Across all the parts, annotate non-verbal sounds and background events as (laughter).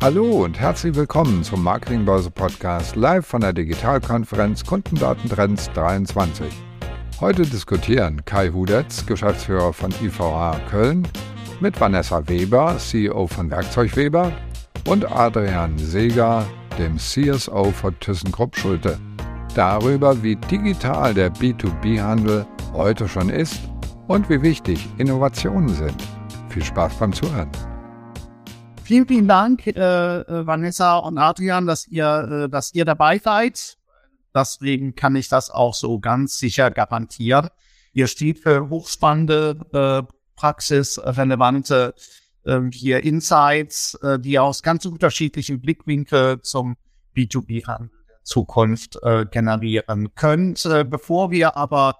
Hallo und herzlich willkommen zum Marketingbörse Podcast live von der Digitalkonferenz Kundendatentrends 23. Heute diskutieren Kai Hudetz, Geschäftsführer von IVA Köln, mit Vanessa Weber, CEO von Werkzeug Weber und Adrian Seeger, dem CSO von ThyssenKrupp Schulte, darüber, wie digital der B2B-Handel heute schon ist und wie wichtig Innovationen sind. Viel Spaß beim Zuhören. Vielen, vielen Dank, äh, äh, Vanessa und Adrian, dass ihr, äh, dass ihr dabei seid. Deswegen kann ich das auch so ganz sicher garantieren. Ihr steht für hochspannende, äh, praxisrelevante äh, hier Insights, äh, die aus ganz unterschiedlichen Blickwinkeln zum B2B-Handel der Zukunft äh, generieren könnt. Äh, bevor wir aber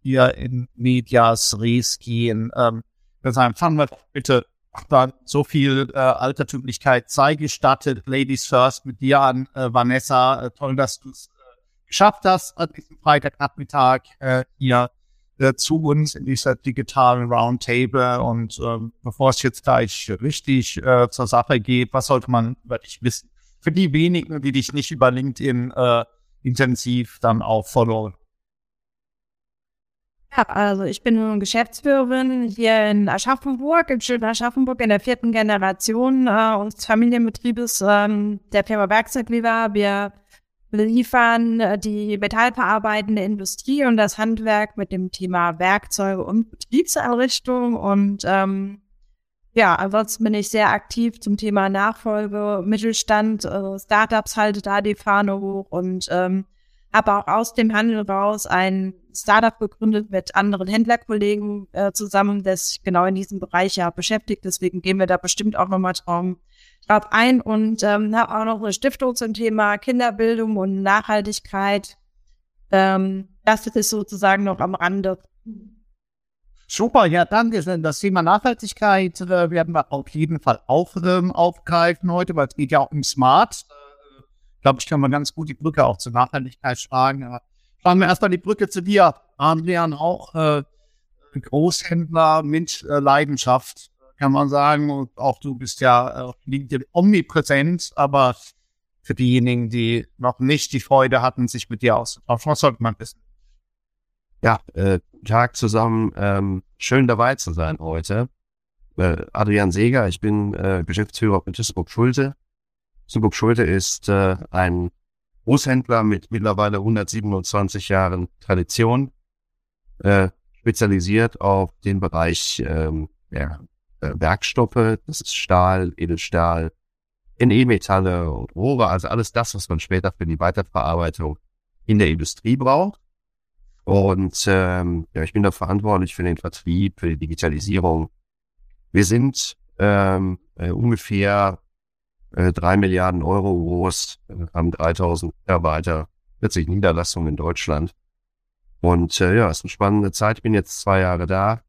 hier in Medias Res gehen, ähm, fangen wir bitte dann so viel äh, Altertümlichkeit sei gestattet. Ladies first mit dir an, äh, Vanessa. Äh, toll, dass du es äh, geschafft hast an diesem Freitagnachmittag äh, hier äh, zu uns in dieser digitalen Roundtable. Und ähm, bevor es jetzt gleich richtig äh, zur Sache geht, was sollte man über dich wissen? Für die wenigen, die dich nicht über LinkedIn äh, intensiv dann auch followen. Ja, also ich bin Geschäftsführerin hier in Aschaffenburg, in schönen Aschaffenburg in der vierten Generation äh, unseres Familienbetriebes ähm, der Firma Werkzeuglever. Wir liefern äh, die metallverarbeitende Industrie und das Handwerk mit dem Thema Werkzeuge und Betriebseinrichtung. Und ähm, ja, ansonsten bin ich sehr aktiv zum Thema Nachfolge, Mittelstand, äh, Startups halte da die Fahne hoch und ähm, habe auch aus dem Handel raus ein Startup gegründet mit anderen Händlerkollegen äh, zusammen, das sich genau in diesem Bereich ja beschäftigt. Deswegen gehen wir da bestimmt auch nochmal drauf, drauf ein und ähm, habe auch noch eine Stiftung zum Thema Kinderbildung und Nachhaltigkeit. Ähm, das ist sozusagen noch am Rande. Super, ja, danke schön. Das Thema Nachhaltigkeit äh, werden wir auf jeden Fall auch ähm, aufgreifen heute, weil es geht ja auch um Smart glaube ich, kann man ganz gut die Brücke auch zur Nachhaltigkeit schlagen. Aber schlagen wir erstmal die Brücke zu dir, Adrian, auch äh, Großhändler mit äh, Leidenschaft, kann man sagen. Und auch du bist ja äh, omnipräsent, aber für diejenigen, die noch nicht die Freude hatten, sich mit dir auszutauschen, was sollte man wissen? Ja, äh, Tag zusammen. Ähm, schön dabei zu sein heute. Äh, Adrian Seger, ich bin äh, Geschäftsführer von ThyssenKrupp Schulte. Zuburg Schulte ist äh, ein Großhändler mit mittlerweile 127 Jahren Tradition, äh, spezialisiert auf den Bereich ähm, ja, äh, Werkstoffe, das ist Stahl, Edelstahl, NE-Metalle und Rohre, also alles das, was man später für die Weiterverarbeitung in der Industrie braucht. Und ähm, ja, ich bin da verantwortlich für den Vertrieb, für die Digitalisierung. Wir sind ähm, äh, ungefähr äh, drei Milliarden Euro groß, haben 3000 Mitarbeiter, 40 Niederlassungen in Deutschland. Und äh, ja, ist eine spannende Zeit. Ich bin jetzt zwei Jahre da.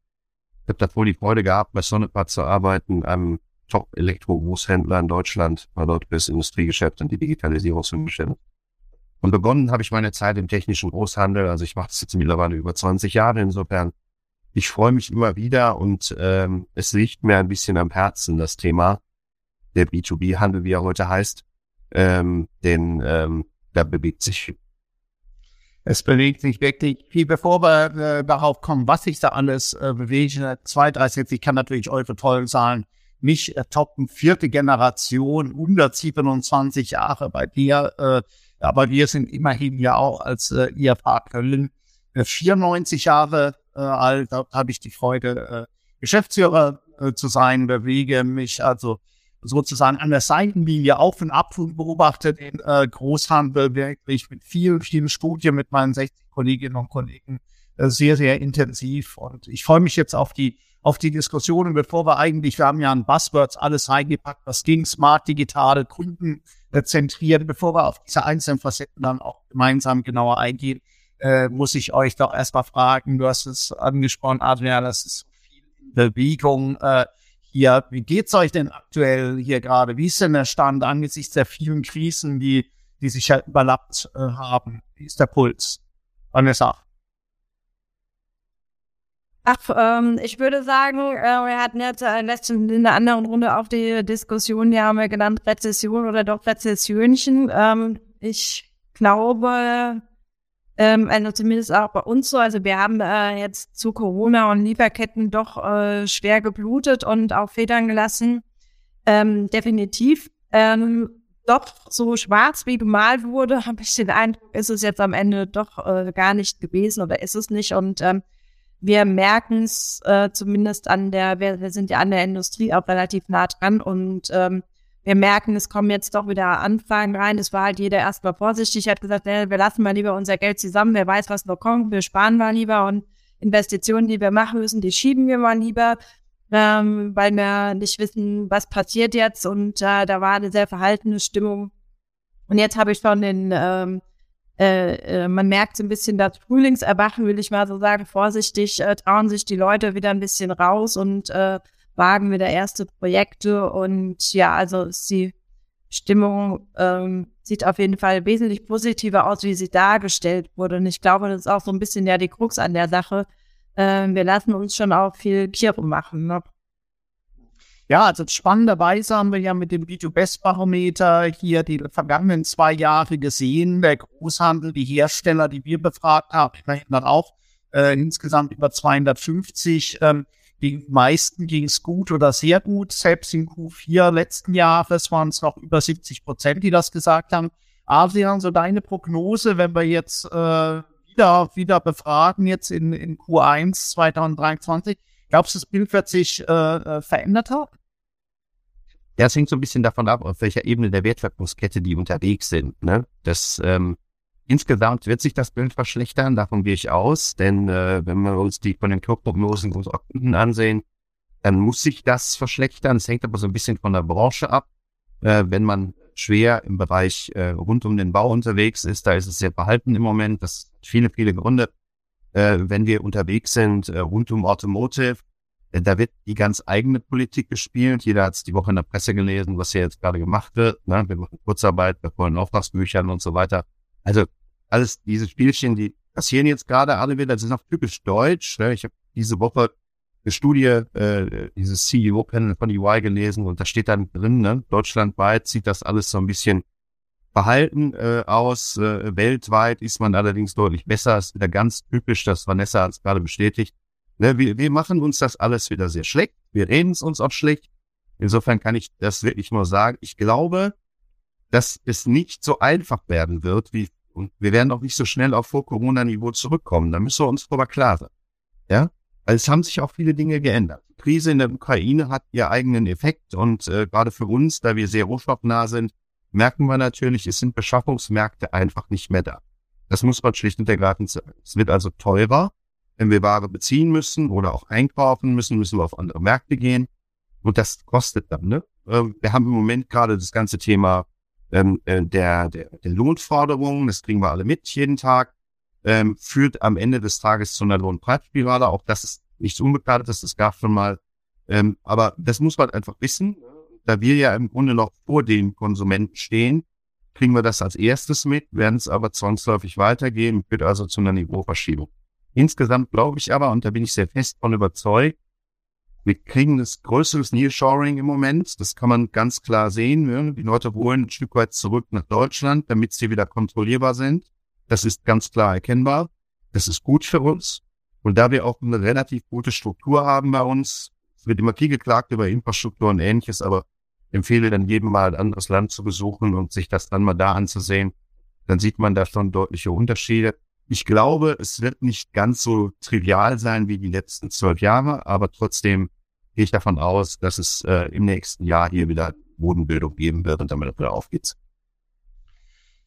Ich habe davor die Freude gehabt, bei Sonnepat zu arbeiten, einem Top-Elektro-Großhändler in Deutschland, war dort fürs Industriegeschäft und die Digitalisierung zuständig. Und begonnen habe ich meine Zeit im technischen Großhandel. Also ich mache das jetzt mittlerweile über 20 Jahre. Insofern, ich freue mich immer wieder und ähm, es liegt mir ein bisschen am Herzen, das Thema der B2B-Handel, wie er heute heißt, ähm, denn ähm, da bewegt sich viel. Es bewegt sich wirklich viel. Bevor wir äh, darauf kommen, was sich da alles äh, bewegt, zwei, drei Sätze, ich kann natürlich eure tollen Zahlen nicht äh, toppen. Vierte Generation, 127 Jahre bei dir, äh, aber wir sind immerhin ja auch als äh, IFA Köln äh, 94 Jahre äh, alt. Da habe ich die Freude, äh, Geschäftsführer äh, zu sein, bewege mich also sozusagen an der Seitenlinie auf und ab und beobachte den äh, Großhandel wirklich mit vielen, vielen Studien mit meinen 60 Kolleginnen und Kollegen äh, sehr, sehr intensiv. Und ich freue mich jetzt auf die auf die Diskussionen, bevor wir eigentlich, wir haben ja an Buzzwords alles reingepackt, was ging, smart, digital, Kunden äh, zentriert, bevor wir auf diese einzelnen Facetten dann auch gemeinsam genauer eingehen, äh, muss ich euch doch erstmal fragen, du hast es angesprochen, Adrian, das ist so viel Bewegung, äh, hier, wie geht's euch denn aktuell hier gerade? Wie ist denn der Stand angesichts der vielen Krisen, die, die sich ja überlappt äh, haben? Wie ist der Puls? Vanessa? Ach, ähm, ich würde sagen, äh, wir hatten jetzt äh, letzten, in einer anderen Runde auch die Diskussion, die haben wir genannt Rezession oder doch Rezessionchen. Ähm, ich glaube, ähm, also zumindest auch bei uns so, also wir haben äh, jetzt zu Corona und Lieferketten doch äh, schwer geblutet und auch Federn gelassen. Ähm, definitiv. Ähm, doch so schwarz wie gemalt wurde, (laughs) habe ich den Eindruck, ist es jetzt am Ende doch äh, gar nicht gewesen oder ist es nicht. Und ähm, wir merken es äh, zumindest an der, wir, wir sind ja an der Industrie auch relativ nah dran und ähm, wir merken, es kommen jetzt doch wieder Anfragen rein. Es war halt jeder erstmal vorsichtig, hat gesagt, nee, wir lassen mal lieber unser Geld zusammen, wer weiß, was noch kommt, wir sparen mal lieber und Investitionen, die wir machen müssen, die schieben wir mal lieber, ähm, weil wir nicht wissen, was passiert jetzt und äh, da war eine sehr verhaltene Stimmung. Und jetzt habe ich schon den ähm, äh, äh, man merkt so ein bisschen das Frühlingserwachen, will ich mal so sagen, vorsichtig, äh, trauen sich die Leute wieder ein bisschen raus und äh, wagen wieder erste Projekte. Und ja, also die Stimmung ähm, sieht auf jeden Fall wesentlich positiver aus, wie sie dargestellt wurde. Und ich glaube, das ist auch so ein bisschen ja die Krux an der Sache. Äh, wir lassen uns schon auch viel Kirre machen. Ne? Ja, also spannenderweise haben wir ja mit dem B2Best-Barometer hier die vergangenen zwei Jahre gesehen. Der Großhandel, die Hersteller, die wir befragt haben, immerhin dann auch äh, insgesamt über 250. Ähm, die meisten ging es gut oder sehr gut. Selbst in Q4 letzten Jahres waren es noch über 70 Prozent, die das gesagt haben. Adrian, so deine Prognose, wenn wir jetzt äh, wieder, wieder befragen, jetzt in, in Q1 2023, Glaubst du, das Bild wird sich äh, äh, verändert haben? Ja, es hängt so ein bisschen davon ab, auf welcher Ebene der Wertschöpfungskette die unterwegs sind. Ne? Das ähm, insgesamt wird sich das Bild verschlechtern, davon gehe ich aus, denn äh, wenn wir uns die Konjunkturprognosen unserer Kunden ansehen, dann muss sich das verschlechtern. Es hängt aber so ein bisschen von der Branche ab. Äh, wenn man schwer im Bereich äh, rund um den Bau unterwegs ist, da ist es sehr verhalten im Moment. Das hat viele, viele Gründe äh, wenn wir unterwegs sind äh, rund um Automotive, äh, da wird die ganz eigene Politik gespielt. Jeder hat es die Woche in der Presse gelesen, was hier jetzt gerade gemacht wird. Ne? Wir machen Kurzarbeit, wir wollen Auftragsbüchern und so weiter. Also alles diese Spielchen, die passieren jetzt gerade alle wieder. Das ist auch typisch deutsch. Ne? Ich habe diese Woche eine Studie, äh, dieses CEO-Panel von EY gelesen und da steht dann drin, ne? deutschlandweit sieht das alles so ein bisschen Verhalten äh, aus. Äh, weltweit ist man allerdings deutlich besser. Ist wieder ganz typisch, dass Vanessa hat es gerade bestätigt. Ne, wir, wir machen uns das alles wieder sehr schlecht. Wir reden es uns auch schlecht. Insofern kann ich das wirklich nur sagen. Ich glaube, dass es nicht so einfach werden wird, wie, und wir werden auch nicht so schnell auf Vor-Corona-Niveau zurückkommen. Da müssen wir uns darüber klar sein. Ja? Weil es haben sich auch viele Dinge geändert. Die Krise in der Ukraine hat ihr eigenen Effekt und äh, gerade für uns, da wir sehr rohstoffnah sind, merken wir natürlich, es sind Beschaffungsmärkte einfach nicht mehr da. Das muss man schlicht und ergreifend sagen. Es wird also teurer, wenn wir Ware beziehen müssen oder auch einkaufen müssen, müssen wir auf andere Märkte gehen. Und das kostet dann. Ne? Ähm, wir haben im Moment gerade das ganze Thema ähm, äh, der, der, der Lohnforderungen, das kriegen wir alle mit jeden Tag, ähm, führt am Ende des Tages zu einer Lohnpreisspirale. Auch das ist nichts Unbekanntes, das gab schon mal. Ähm, aber das muss man einfach wissen da wir ja im Grunde noch vor den Konsumenten stehen, kriegen wir das als erstes mit, werden es aber zwangsläufig weitergehen, führt also zu einer Niveauverschiebung. Insgesamt glaube ich aber, und da bin ich sehr fest von überzeugt, wir kriegen das größeres Nearshoring im Moment. Das kann man ganz klar sehen. Die Leute wollen ein Stück weit zurück nach Deutschland, damit sie wieder kontrollierbar sind. Das ist ganz klar erkennbar. Das ist gut für uns. Und da wir auch eine relativ gute Struktur haben bei uns, es wird immer viel geklagt über Infrastruktur und ähnliches, aber empfehle dann jedem mal ein anderes Land zu besuchen und sich das dann mal da anzusehen. Dann sieht man da schon deutliche Unterschiede. Ich glaube, es wird nicht ganz so trivial sein wie die letzten zwölf Jahre, aber trotzdem gehe ich davon aus, dass es äh, im nächsten Jahr hier wieder Bodenbildung geben wird und damit wieder aufgeht.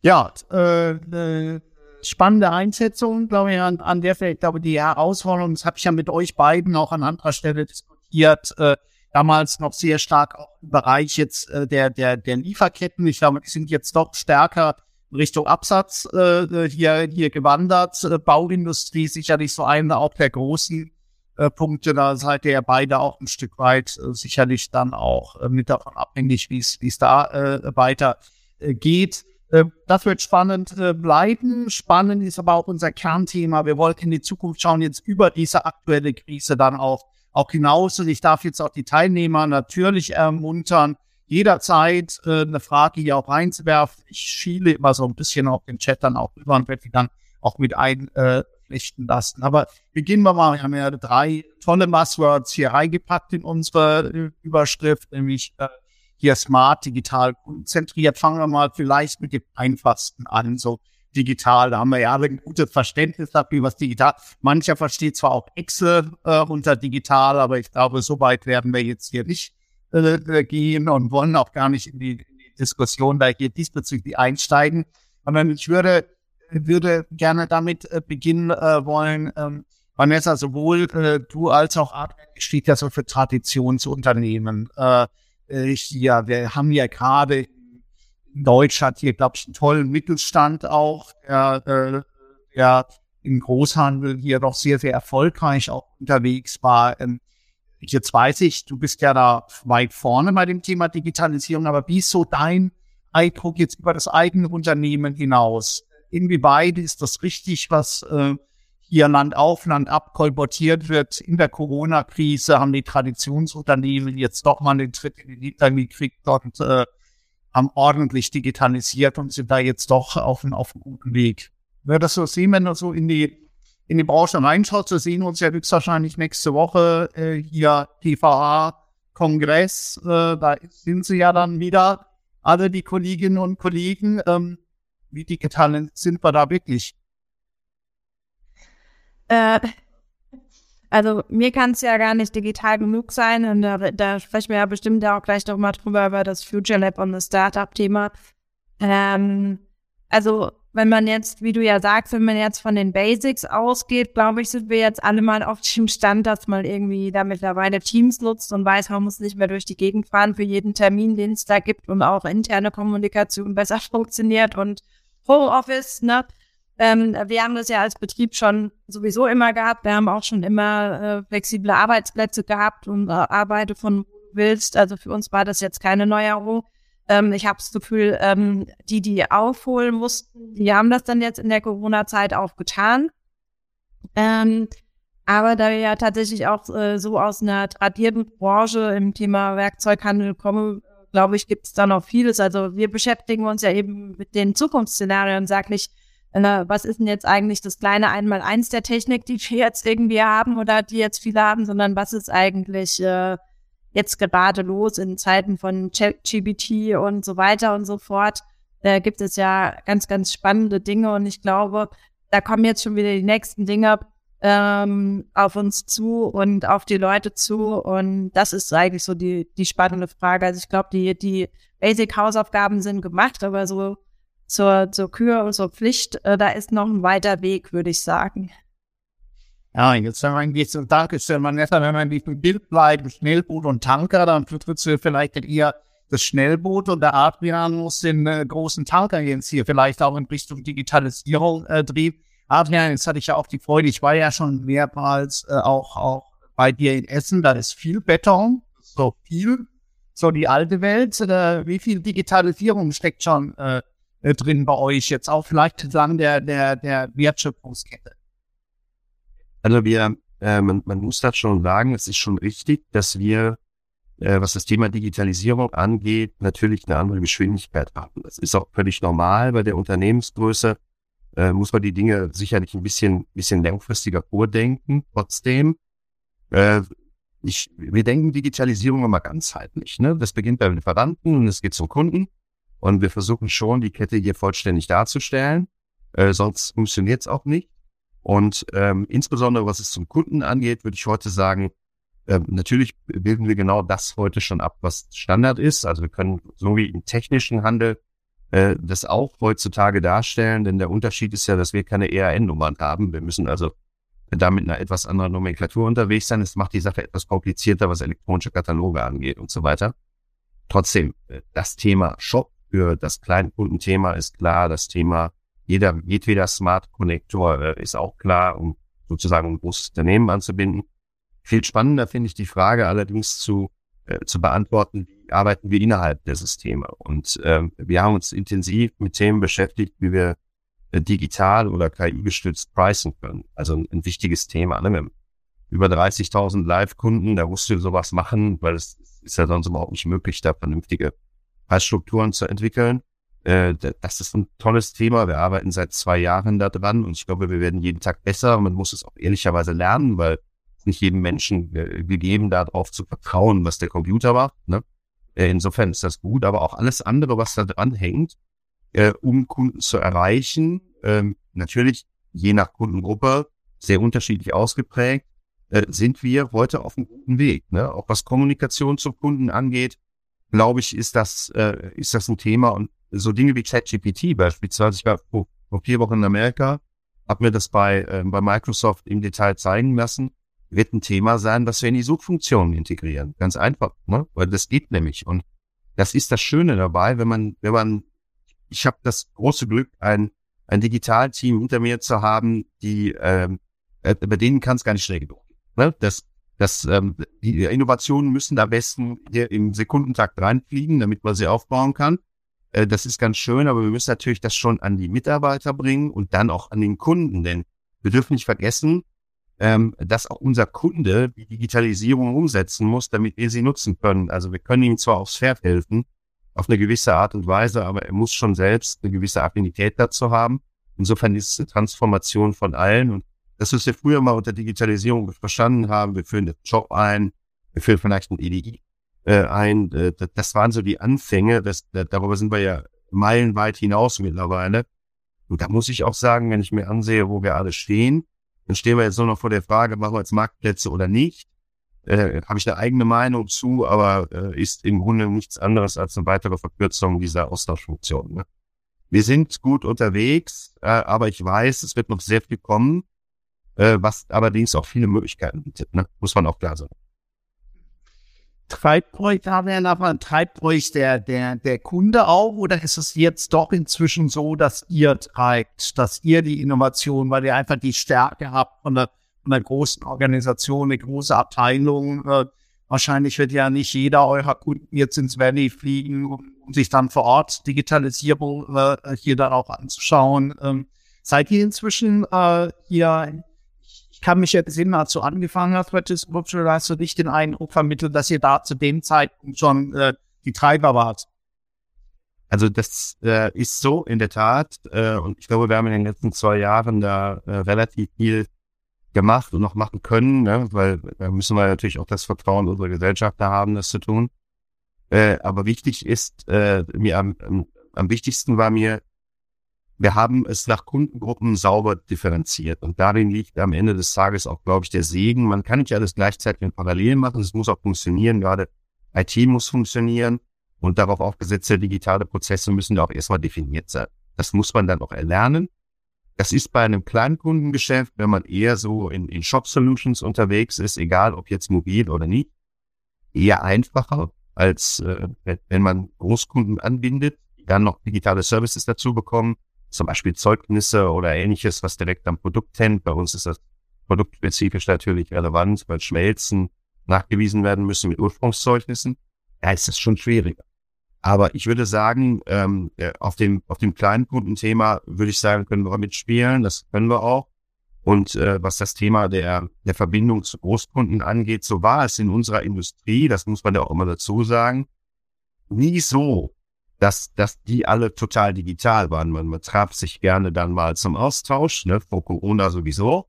Ja, äh, äh, spannende Einschätzung, glaube ich, an, an der Stelle. Ich glaube, die Herausforderung, das habe ich ja mit euch beiden auch an anderer Stelle diskutiert, äh, damals noch sehr stark auch im Bereich jetzt äh, der, der, der Lieferketten. Ich glaube, die sind jetzt doch stärker Richtung Absatz äh, hier, hier gewandert. Äh, Bauindustrie sicherlich so einer auch der großen äh, Punkte. Da seid ihr ja beide auch ein Stück weit äh, sicherlich dann auch äh, mit davon abhängig, wie es da äh, weiter äh, geht. Äh, das wird spannend äh, bleiben. Spannend ist aber auch unser Kernthema. Wir wollen in die Zukunft schauen, jetzt über diese aktuelle Krise dann auch, auch hinaus. Und ich darf jetzt auch die Teilnehmer natürlich ermuntern, jederzeit äh, eine Frage hier auch reinzuwerfen. Ich schiele immer so ein bisschen auf den Chat dann auch rüber und werde die dann auch mit einflechten lassen. Aber beginnen wir mal. Wir haben ja drei tolle Buzzwords hier reingepackt in unsere Überschrift, nämlich äh, hier smart, digital, konzentriert. Fangen wir mal vielleicht mit dem einfachsten an, so digital. Da haben wir ja alle ein gutes Verständnis dafür, was digital. Mancher versteht zwar auch Excel äh, unter digital, aber ich glaube, so weit werden wir jetzt hier nicht äh, äh gehen und wollen auch gar nicht in die, in die Diskussion da hier diesbezüglich einsteigen. Sondern ich würde, würde gerne damit äh, beginnen äh, wollen, ähm, Vanessa, sowohl äh, du als auch Adrian steht ja so für Traditionsunternehmen. Äh, äh, ja, wir haben ja gerade in Deutschland hier, glaube ich, einen tollen Mittelstand auch, der, äh, der im Großhandel hier doch sehr, sehr erfolgreich auch unterwegs war. Ähm, jetzt weiß ich, du bist ja da weit vorne bei dem Thema Digitalisierung, aber wie ist so dein Eindruck jetzt über das eigene Unternehmen hinaus? Inwieweit ist das richtig, was äh, hier Land auf, Land ab kolportiert wird. In der Corona-Krise haben die Traditionsunternehmen jetzt doch mal den Tritt in den Hintern gekriegt und äh, haben ordentlich digitalisiert und sind da jetzt doch auf, auf einem guten Weg. Wer das so sehen, wenn du so in die, in die Branche reinschaut, wir sehen uns ja höchstwahrscheinlich nächste Woche äh, hier TVA-Kongress. Äh, da sind sie ja dann wieder, alle die Kolleginnen und Kollegen. Ähm, wie digital sind wir da wirklich? Äh, also mir kann es ja gar nicht digital genug sein und da, da sprechen wir ja bestimmt auch gleich noch mal drüber über das Future Lab und das Startup-Thema. Ähm, also wenn man jetzt, wie du ja sagst, wenn man jetzt von den Basics ausgeht, glaube ich, sind wir jetzt alle mal auf dem Stand, dass man irgendwie da mittlerweile Teams nutzt und weiß, man muss nicht mehr durch die Gegend fahren für jeden Termin, den es da gibt und auch interne Kommunikation besser (laughs) funktioniert und Homeoffice, ne? Ähm, wir haben das ja als Betrieb schon sowieso immer gehabt. Wir haben auch schon immer äh, flexible Arbeitsplätze gehabt und äh, arbeite von wo du willst. Also für uns war das jetzt keine Neuerung. Ähm, ich habe das Gefühl, ähm, die, die aufholen mussten, die haben das dann jetzt in der Corona-Zeit auch getan. Ähm, aber da wir ja tatsächlich auch äh, so aus einer tradierten Branche im Thema Werkzeughandel kommen, glaube ich, gibt es da noch vieles. Also wir beschäftigen uns ja eben mit den Zukunftsszenarien sagen nicht, äh, was ist denn jetzt eigentlich das kleine Einmaleins der Technik, die wir jetzt irgendwie haben oder die jetzt viele haben, sondern was ist eigentlich äh, jetzt gerade los in Zeiten von ChatGPT und so weiter und so fort. Da gibt es ja ganz, ganz spannende Dinge und ich glaube, da kommen jetzt schon wieder die nächsten Dinge ähm, auf uns zu und auf die Leute zu und das ist eigentlich so die, die spannende Frage. Also ich glaube, die, die Basic-Hausaufgaben sind gemacht, aber so zur, zur Kür und zur Pflicht, äh, da ist noch ein weiter Weg, würde ich sagen. Ja, jetzt wenn man jetzt dargestellt, man wenn man diesem Bild bleibt, Schnellboot und Tanker, dann vertrittst du vielleicht eher das Schnellboot und der Adrian muss den äh, großen Tanker jetzt hier vielleicht auch in Richtung Digitalisierung äh, drehen. Adrian, jetzt hatte ich ja auch die Freude, ich war ja schon mehrmals äh, auch, auch bei dir in Essen, da ist viel Beton, so viel, so die alte Welt. Äh, wie viel Digitalisierung steckt schon äh, äh, drin bei euch jetzt auch vielleicht entlang der, der, der Wertschöpfungskette? Also wir, äh, man, man muss das schon sagen, es ist schon richtig, dass wir, äh, was das Thema Digitalisierung angeht, natürlich eine andere Geschwindigkeit haben. Das ist auch völlig normal bei der Unternehmensgröße. Äh, muss man die Dinge sicherlich ein bisschen, bisschen langfristiger vordenken. Trotzdem, äh, ich, wir denken Digitalisierung immer ganzheitlich. Ne? Das beginnt beim Lieferanten und es geht zum Kunden. Und wir versuchen schon, die Kette hier vollständig darzustellen. Äh, sonst funktioniert es auch nicht. Und ähm, insbesondere was es zum Kunden angeht, würde ich heute sagen, äh, natürlich bilden wir genau das heute schon ab, was Standard ist. Also wir können so wie im technischen Handel äh, das auch heutzutage darstellen, denn der Unterschied ist ja, dass wir keine ERN-Nummern haben. Wir müssen also da mit einer etwas anderen Nomenklatur unterwegs sein. Es macht die Sache etwas komplizierter, was elektronische Kataloge angeht und so weiter. Trotzdem, äh, das Thema Shop für das Kleinkundenthema ist klar, das Thema jeder, jedweder Smart Connector äh, ist auch klar, um sozusagen ein großes Unternehmen anzubinden. Viel spannender finde ich die Frage allerdings zu, äh, zu beantworten, wie arbeiten wir innerhalb der Systeme. Und ähm, wir haben uns intensiv mit Themen beschäftigt, wie wir äh, digital oder KI-gestützt pricen können. Also ein, ein wichtiges Thema. Ne? Wir haben über 30.000 Live-Kunden, da musst du sowas machen, weil es ist ja sonst überhaupt nicht möglich, da vernünftige Preisstrukturen zu entwickeln. Äh, das ist ein tolles Thema. Wir arbeiten seit zwei Jahren da dran und ich glaube, wir werden jeden Tag besser. Man muss es auch ehrlicherweise lernen, weil nicht jedem Menschen äh, gegeben, darauf zu vertrauen, was der Computer macht. Ne? Äh, insofern ist das gut, aber auch alles andere, was da dran hängt, äh, um Kunden zu erreichen, ähm, natürlich je nach Kundengruppe sehr unterschiedlich ausgeprägt, äh, sind wir heute auf einem guten Weg. Ne? Auch was Kommunikation zum Kunden angeht, glaube ich, ist das, äh, ist das ein Thema. Und so Dinge wie ChatGPT beispielsweise, ich war vor, vor vier Wochen in Amerika, habe mir das bei, äh, bei Microsoft im Detail zeigen lassen, wird ein Thema sein, was wir in die Suchfunktionen integrieren. Ganz einfach, ne? weil das geht nämlich. Und das ist das Schöne dabei, wenn man, wenn man, ich habe das große Glück, ein, ein Digitalteam hinter mir zu haben, die, ähm, äh, bei denen kann es gar nicht schnell genug Ne? Das, das, ähm, die Innovationen müssen am besten hier im Sekundentakt reinfliegen, damit man sie aufbauen kann. Äh, das ist ganz schön, aber wir müssen natürlich das schon an die Mitarbeiter bringen und dann auch an den Kunden, denn wir dürfen nicht vergessen, ähm, dass auch unser Kunde die Digitalisierung umsetzen muss, damit wir sie nutzen können. Also wir können ihm zwar aufs Pferd helfen, auf eine gewisse Art und Weise, aber er muss schon selbst eine gewisse Affinität dazu haben. Insofern ist es eine Transformation von allen und das, was wir früher mal unter Digitalisierung verstanden haben, wir führen den Job ein, wir führen vielleicht ein EDI äh, ein, äh, das waren so die Anfänge, das, darüber sind wir ja meilenweit hinaus mittlerweile. Und da muss ich auch sagen, wenn ich mir ansehe, wo wir alle stehen, dann stehen wir jetzt nur noch vor der Frage, machen wir jetzt Marktplätze oder nicht. Äh, Habe ich eine eigene Meinung zu, aber äh, ist im Grunde nichts anderes als eine weitere Verkürzung dieser Austauschfunktion. Ne? Wir sind gut unterwegs, äh, aber ich weiß, es wird noch sehr viel kommen äh, was allerdings auch viele Möglichkeiten bietet, ne? muss man auch klar sagen. Treibt euch, treibt euch der, der, der Kunde auch oder ist es jetzt doch inzwischen so, dass ihr treibt, dass ihr die Innovation, weil ihr einfach die Stärke habt von der, von der großen Organisation, eine große Abteilung, äh, wahrscheinlich wird ja nicht jeder eurer Kunden jetzt ins Valley fliegen, um, um sich dann vor Ort Digitalisierung äh, hier dann auch anzuschauen. Ähm, seid ihr inzwischen äh, hier ich kann mich jetzt sehen, als du angefangen hast bei ThyssenKrupp, hast du nicht den Eindruck vermittelt, dass ihr da zu dem Zeitpunkt schon äh, die Treiber wart. Also das äh, ist so in der Tat. Äh, und ich glaube, wir haben in den letzten zwei Jahren da äh, relativ viel gemacht und noch machen können, ne? weil da müssen wir natürlich auch das Vertrauen unserer Gesellschaft da haben, das zu tun. Äh, aber wichtig ist, äh, mir am, am, am wichtigsten war mir, wir haben es nach Kundengruppen sauber differenziert. Und darin liegt am Ende des Tages auch, glaube ich, der Segen. Man kann nicht alles gleichzeitig in Parallel machen. Es muss auch funktionieren. Gerade IT muss funktionieren. Und darauf aufgesetzte digitale Prozesse müssen ja auch erstmal definiert sein. Das muss man dann auch erlernen. Das ist bei einem Kleinkundengeschäft, wenn man eher so in, in Shop Solutions unterwegs ist, egal ob jetzt mobil oder nicht, eher einfacher, als äh, wenn man Großkunden anbindet, die dann noch digitale Services dazu bekommen zum Beispiel Zeugnisse oder ähnliches, was direkt am Produkt hängt. Bei uns ist das produktspezifisch natürlich relevant, weil Schmelzen nachgewiesen werden müssen mit Ursprungszeugnissen. Ja, ist das schon schwieriger. Aber ich würde sagen, ähm, auf dem auf dem kleinen Kundenthema würde ich sagen, können wir mitspielen. Das können wir auch. Und äh, was das Thema der der Verbindung zu Großkunden angeht, so war es in unserer Industrie. Das muss man ja auch immer dazu sagen. Nie so, dass, dass die alle total digital waren. Man, man traf sich gerne dann mal zum Austausch, ne, vor Corona sowieso,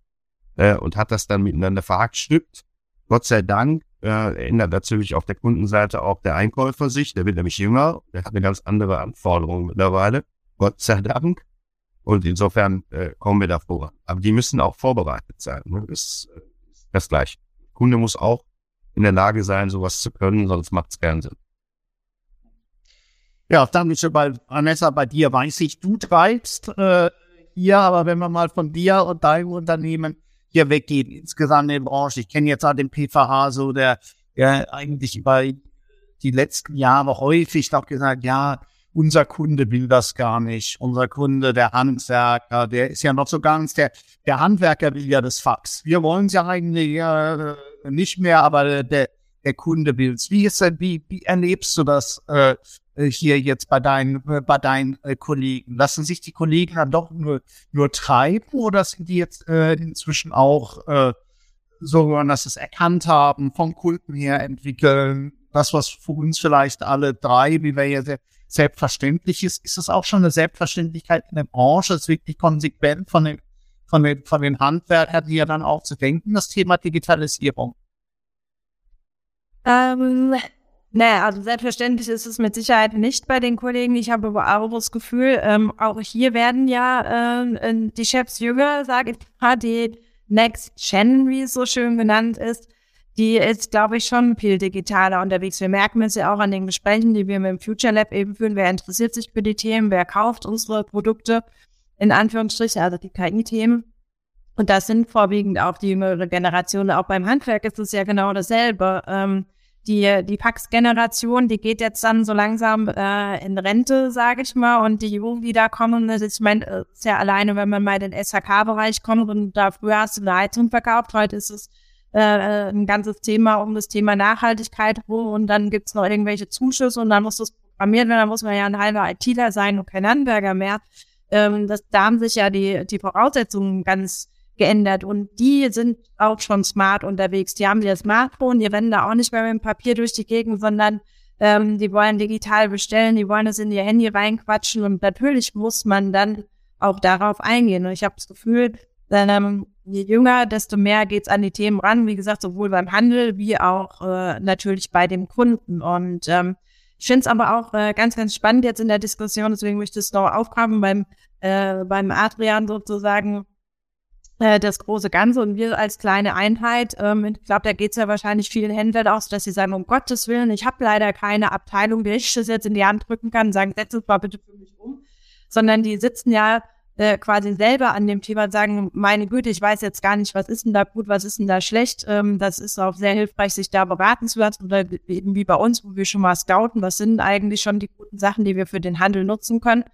äh, und hat das dann miteinander verhackstückt. Gott sei Dank äh, ändert natürlich auf der Kundenseite auch der Einkäufer sich, der wird nämlich jünger, der hat eine ganz andere Anforderung mittlerweile. Gott sei Dank. Und insofern äh, kommen wir da vor. Aber die müssen auch vorbereitet sein. Ne? Das ist das gleiche. Kunde muss auch in der Lage sein, sowas zu können, sonst macht es keinen Sinn. Ja, danke schön. Bei Vanessa, bei dir weiß ich, du treibst äh, hier, aber wenn wir mal von dir und deinem Unternehmen hier weggehen, insgesamt in der Branche. Ich kenne jetzt auch den PVH so, der, der eigentlich bei die letzten Jahre häufig noch gesagt, ja, unser Kunde will das gar nicht. Unser Kunde, der Handwerker, der ist ja noch so ganz, der, der Handwerker will ja das Fax. Wir wollen es ja eigentlich äh, nicht mehr, aber der, der Kunde willst. Wie ist denn, wie, wie erlebst du das äh, hier jetzt bei deinen, bei deinen äh, Kollegen? Lassen sich die Kollegen dann doch nur, nur treiben oder sind die jetzt äh, inzwischen auch äh, so, dass sie es erkannt haben, vom Kunden her entwickeln? Das, was für uns vielleicht alle drei, wie wir sehr selbstverständlich ist, ist es auch schon eine Selbstverständlichkeit in der Branche, ist wirklich konsequent von den, von den, von den Handwerkern hier dann auch zu denken, das Thema Digitalisierung. Ähm, naja, also selbstverständlich ist es mit Sicherheit nicht bei den Kollegen. Ich habe aber auch das Gefühl, ähm, auch hier werden ja äh, die Chefs jünger, sage ich mal, die Next Gen, wie es so schön genannt ist, die ist, glaube ich, schon viel digitaler unterwegs. Wir merken es ja auch an den Gesprächen, die wir mit dem Future Lab eben führen. Wer interessiert sich für die Themen? Wer kauft unsere Produkte? In Anführungsstrichen, also die KI-Themen. Und das sind vorwiegend auch die jüngere Generation. Auch beim Handwerk ist es ja genau dasselbe. Ähm, die, die Pax-Generation, die geht jetzt dann so langsam äh, in Rente, sage ich mal, und die Jungen, die da kommen, das ist, ich meine, ist ja alleine, wenn man mal in den SHK-Bereich kommt und da früher hast du eine Heizung verkauft, heute ist es äh, ein ganzes Thema um das Thema Nachhaltigkeit rum. Und dann gibt's noch irgendwelche Zuschüsse und dann muss das programmiert werden, dann muss man ja ein halber ITler sein und kein Handwerker mehr. Ähm, das, da haben sich ja die, die Voraussetzungen ganz geändert und die sind auch schon smart unterwegs. Die haben ihr Smartphone, die rennen da auch nicht mehr mit dem Papier durch die Gegend, sondern ähm, die wollen digital bestellen, die wollen es in ihr Handy reinquatschen und natürlich muss man dann auch darauf eingehen. Und ich habe das Gefühl, ähm, je jünger, desto mehr geht's an die Themen ran, wie gesagt, sowohl beim Handel wie auch äh, natürlich bei dem Kunden. Und ähm, ich finde es aber auch äh, ganz, ganz spannend jetzt in der Diskussion, deswegen möchte ich es noch aufgraben beim, äh, beim Adrian sozusagen, das große Ganze und wir als kleine Einheit, ähm, ich glaube, da geht es ja wahrscheinlich vielen Händlern aus, dass sie sagen, um Gottes Willen, ich habe leider keine Abteilung, die ich das jetzt in die Hand drücken kann und sagen, setz es mal bitte für mich um, sondern die sitzen ja äh, quasi selber an dem Thema und sagen, meine Güte, ich weiß jetzt gar nicht, was ist denn da gut, was ist denn da schlecht. Ähm, das ist auch sehr hilfreich, sich da beraten zu lassen oder eben wie bei uns, wo wir schon mal scouten, was sind eigentlich schon die guten Sachen, die wir für den Handel nutzen können.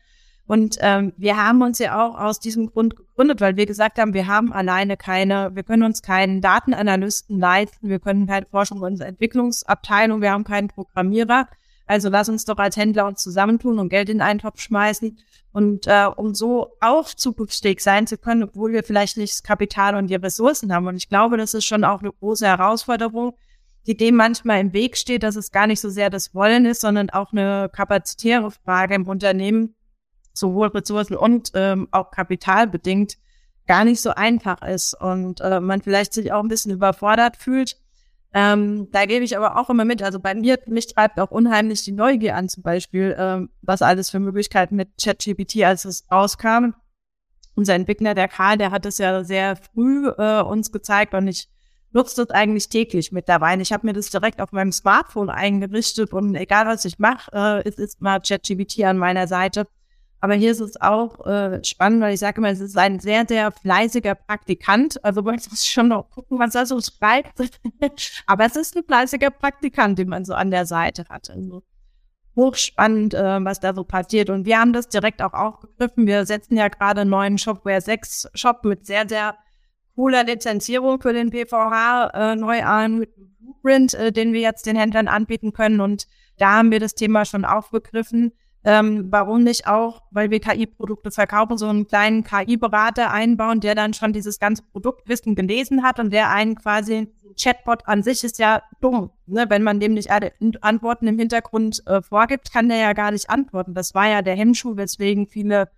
Und ähm, wir haben uns ja auch aus diesem Grund gegründet, weil wir gesagt haben, wir haben alleine keine, wir können uns keinen Datenanalysten leisten, wir können keine Forschung und Entwicklungsabteilung, wir haben keinen Programmierer. Also lass uns doch als Händler uns zusammentun und Geld in einen Topf schmeißen. Und äh, um so auch zukunftsfähig sein zu können, obwohl wir vielleicht nicht das Kapital und die Ressourcen haben. Und ich glaube, das ist schon auch eine große Herausforderung, die dem manchmal im Weg steht, dass es gar nicht so sehr das Wollen ist, sondern auch eine kapazitäre Frage im Unternehmen, sowohl Ressourcen und ähm, auch Kapital bedingt gar nicht so einfach ist und äh, man vielleicht sich auch ein bisschen überfordert fühlt. Ähm, da gebe ich aber auch immer mit. Also bei mir, mich treibt auch unheimlich die Neugier an, zum Beispiel, ähm, was alles für Möglichkeiten mit ChatGPT, als es rauskam. Unser Entwickler, der Karl, der hat es ja sehr früh äh, uns gezeigt und ich nutze das eigentlich täglich mittlerweile. Ich habe mir das direkt auf meinem Smartphone eingerichtet und egal was ich mache, äh, ist, ist mal ChatGPT an meiner Seite. Aber hier ist es auch äh, spannend, weil ich sage immer, es ist ein sehr, sehr fleißiger Praktikant. Also man muss schon noch gucken, was er so schreibt. (laughs) Aber es ist ein fleißiger Praktikant, den man so an der Seite hat. Also hochspannend, äh, was da so passiert. Und wir haben das direkt auch aufgegriffen. Wir setzen ja gerade einen neuen Shopware 6 Shop mit sehr, sehr cooler Lizenzierung für den PVH äh, neu an, mit einem Blueprint, äh, den wir jetzt den Händlern anbieten können. Und da haben wir das Thema schon aufgegriffen ähm, warum nicht auch, weil wir KI-Produkte verkaufen, so einen kleinen KI-Berater einbauen, der dann schon dieses ganze Produktwissen gelesen hat und der einen quasi Chatbot an sich ist ja dumm. Ne? Wenn man dem nicht alle Antworten im Hintergrund äh, vorgibt, kann der ja gar nicht antworten. Das war ja der Hemmschuh, weswegen viele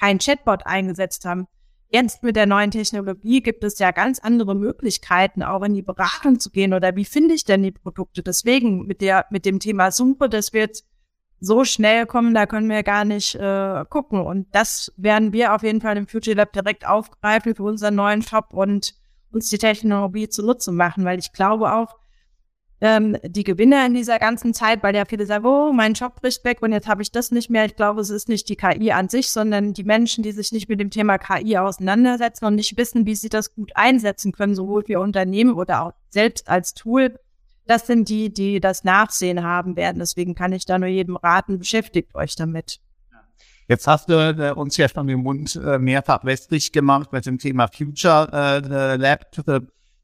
kein Chatbot eingesetzt haben. Jetzt mit der neuen Technologie gibt es ja ganz andere Möglichkeiten, auch in die Beratung zu gehen oder wie finde ich denn die Produkte? Deswegen mit der, mit dem Thema Suche, das wird so schnell kommen, da können wir gar nicht äh, gucken. Und das werden wir auf jeden Fall im Future Lab direkt aufgreifen für unseren neuen Shop und uns die Technologie zunutze machen, weil ich glaube auch, ähm, die Gewinner in dieser ganzen Zeit, weil ja viele sagen, oh, mein Job bricht weg und jetzt habe ich das nicht mehr. Ich glaube, es ist nicht die KI an sich, sondern die Menschen, die sich nicht mit dem Thema KI auseinandersetzen und nicht wissen, wie sie das gut einsetzen können, sowohl für Unternehmen oder auch selbst als Tool, das sind die, die das Nachsehen haben werden. Deswegen kann ich da nur jedem raten, beschäftigt euch damit. Jetzt hast du äh, uns ja schon den Mund äh, mehrfach westlich gemacht mit dem Thema Future äh, Lab.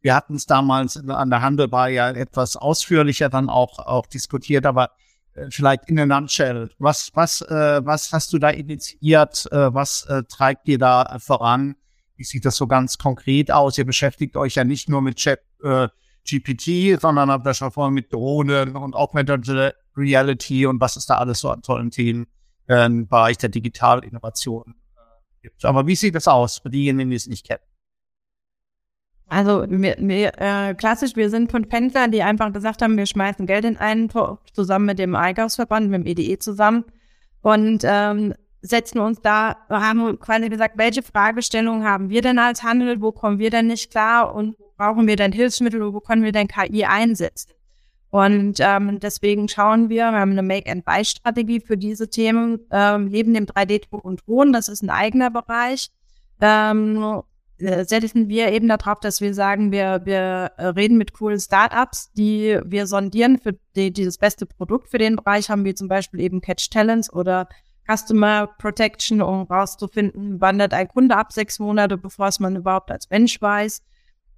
Wir hatten es damals an der Handelbar ja etwas ausführlicher dann auch, auch diskutiert, aber äh, vielleicht in a nutshell. Was, was, äh, was hast du da initiiert? Äh, was äh, treibt dir da voran? Wie sieht das so ganz konkret aus? Ihr beschäftigt euch ja nicht nur mit Chat, äh, GPT, sondern habt da schon vorhin mit Drohnen und Augmented Reality und was es da alles so an tollen Themen äh, im Bereich der Digitalinnovation äh, gibt. Aber wie sieht das aus für diejenigen, die es nicht kennen? Also wir, wir, äh, klassisch, wir sind von Pendlern, die einfach gesagt haben, wir schmeißen Geld in einen Topf zusammen mit dem Einkaufsverband, mit dem EDE zusammen und ähm, setzen uns da, haben quasi gesagt, welche Fragestellungen haben wir denn als Handel, wo kommen wir denn nicht klar und wo brauchen wir denn Hilfsmittel wo können wir denn KI einsetzen? Und ähm, deswegen schauen wir, wir haben eine Make-and-Buy-Strategie für diese Themen, ähm, neben dem 3D-Druck und Drohnen, das ist ein eigener Bereich, ähm, äh, setzen wir eben darauf, dass wir sagen, wir, wir reden mit coolen Startups, die wir sondieren für die, dieses beste Produkt für den Bereich, haben wir zum Beispiel eben Catch Talents oder Customer Protection, um rauszufinden, wandert ein Kunde ab sechs Monate, bevor es man überhaupt als Mensch weiß.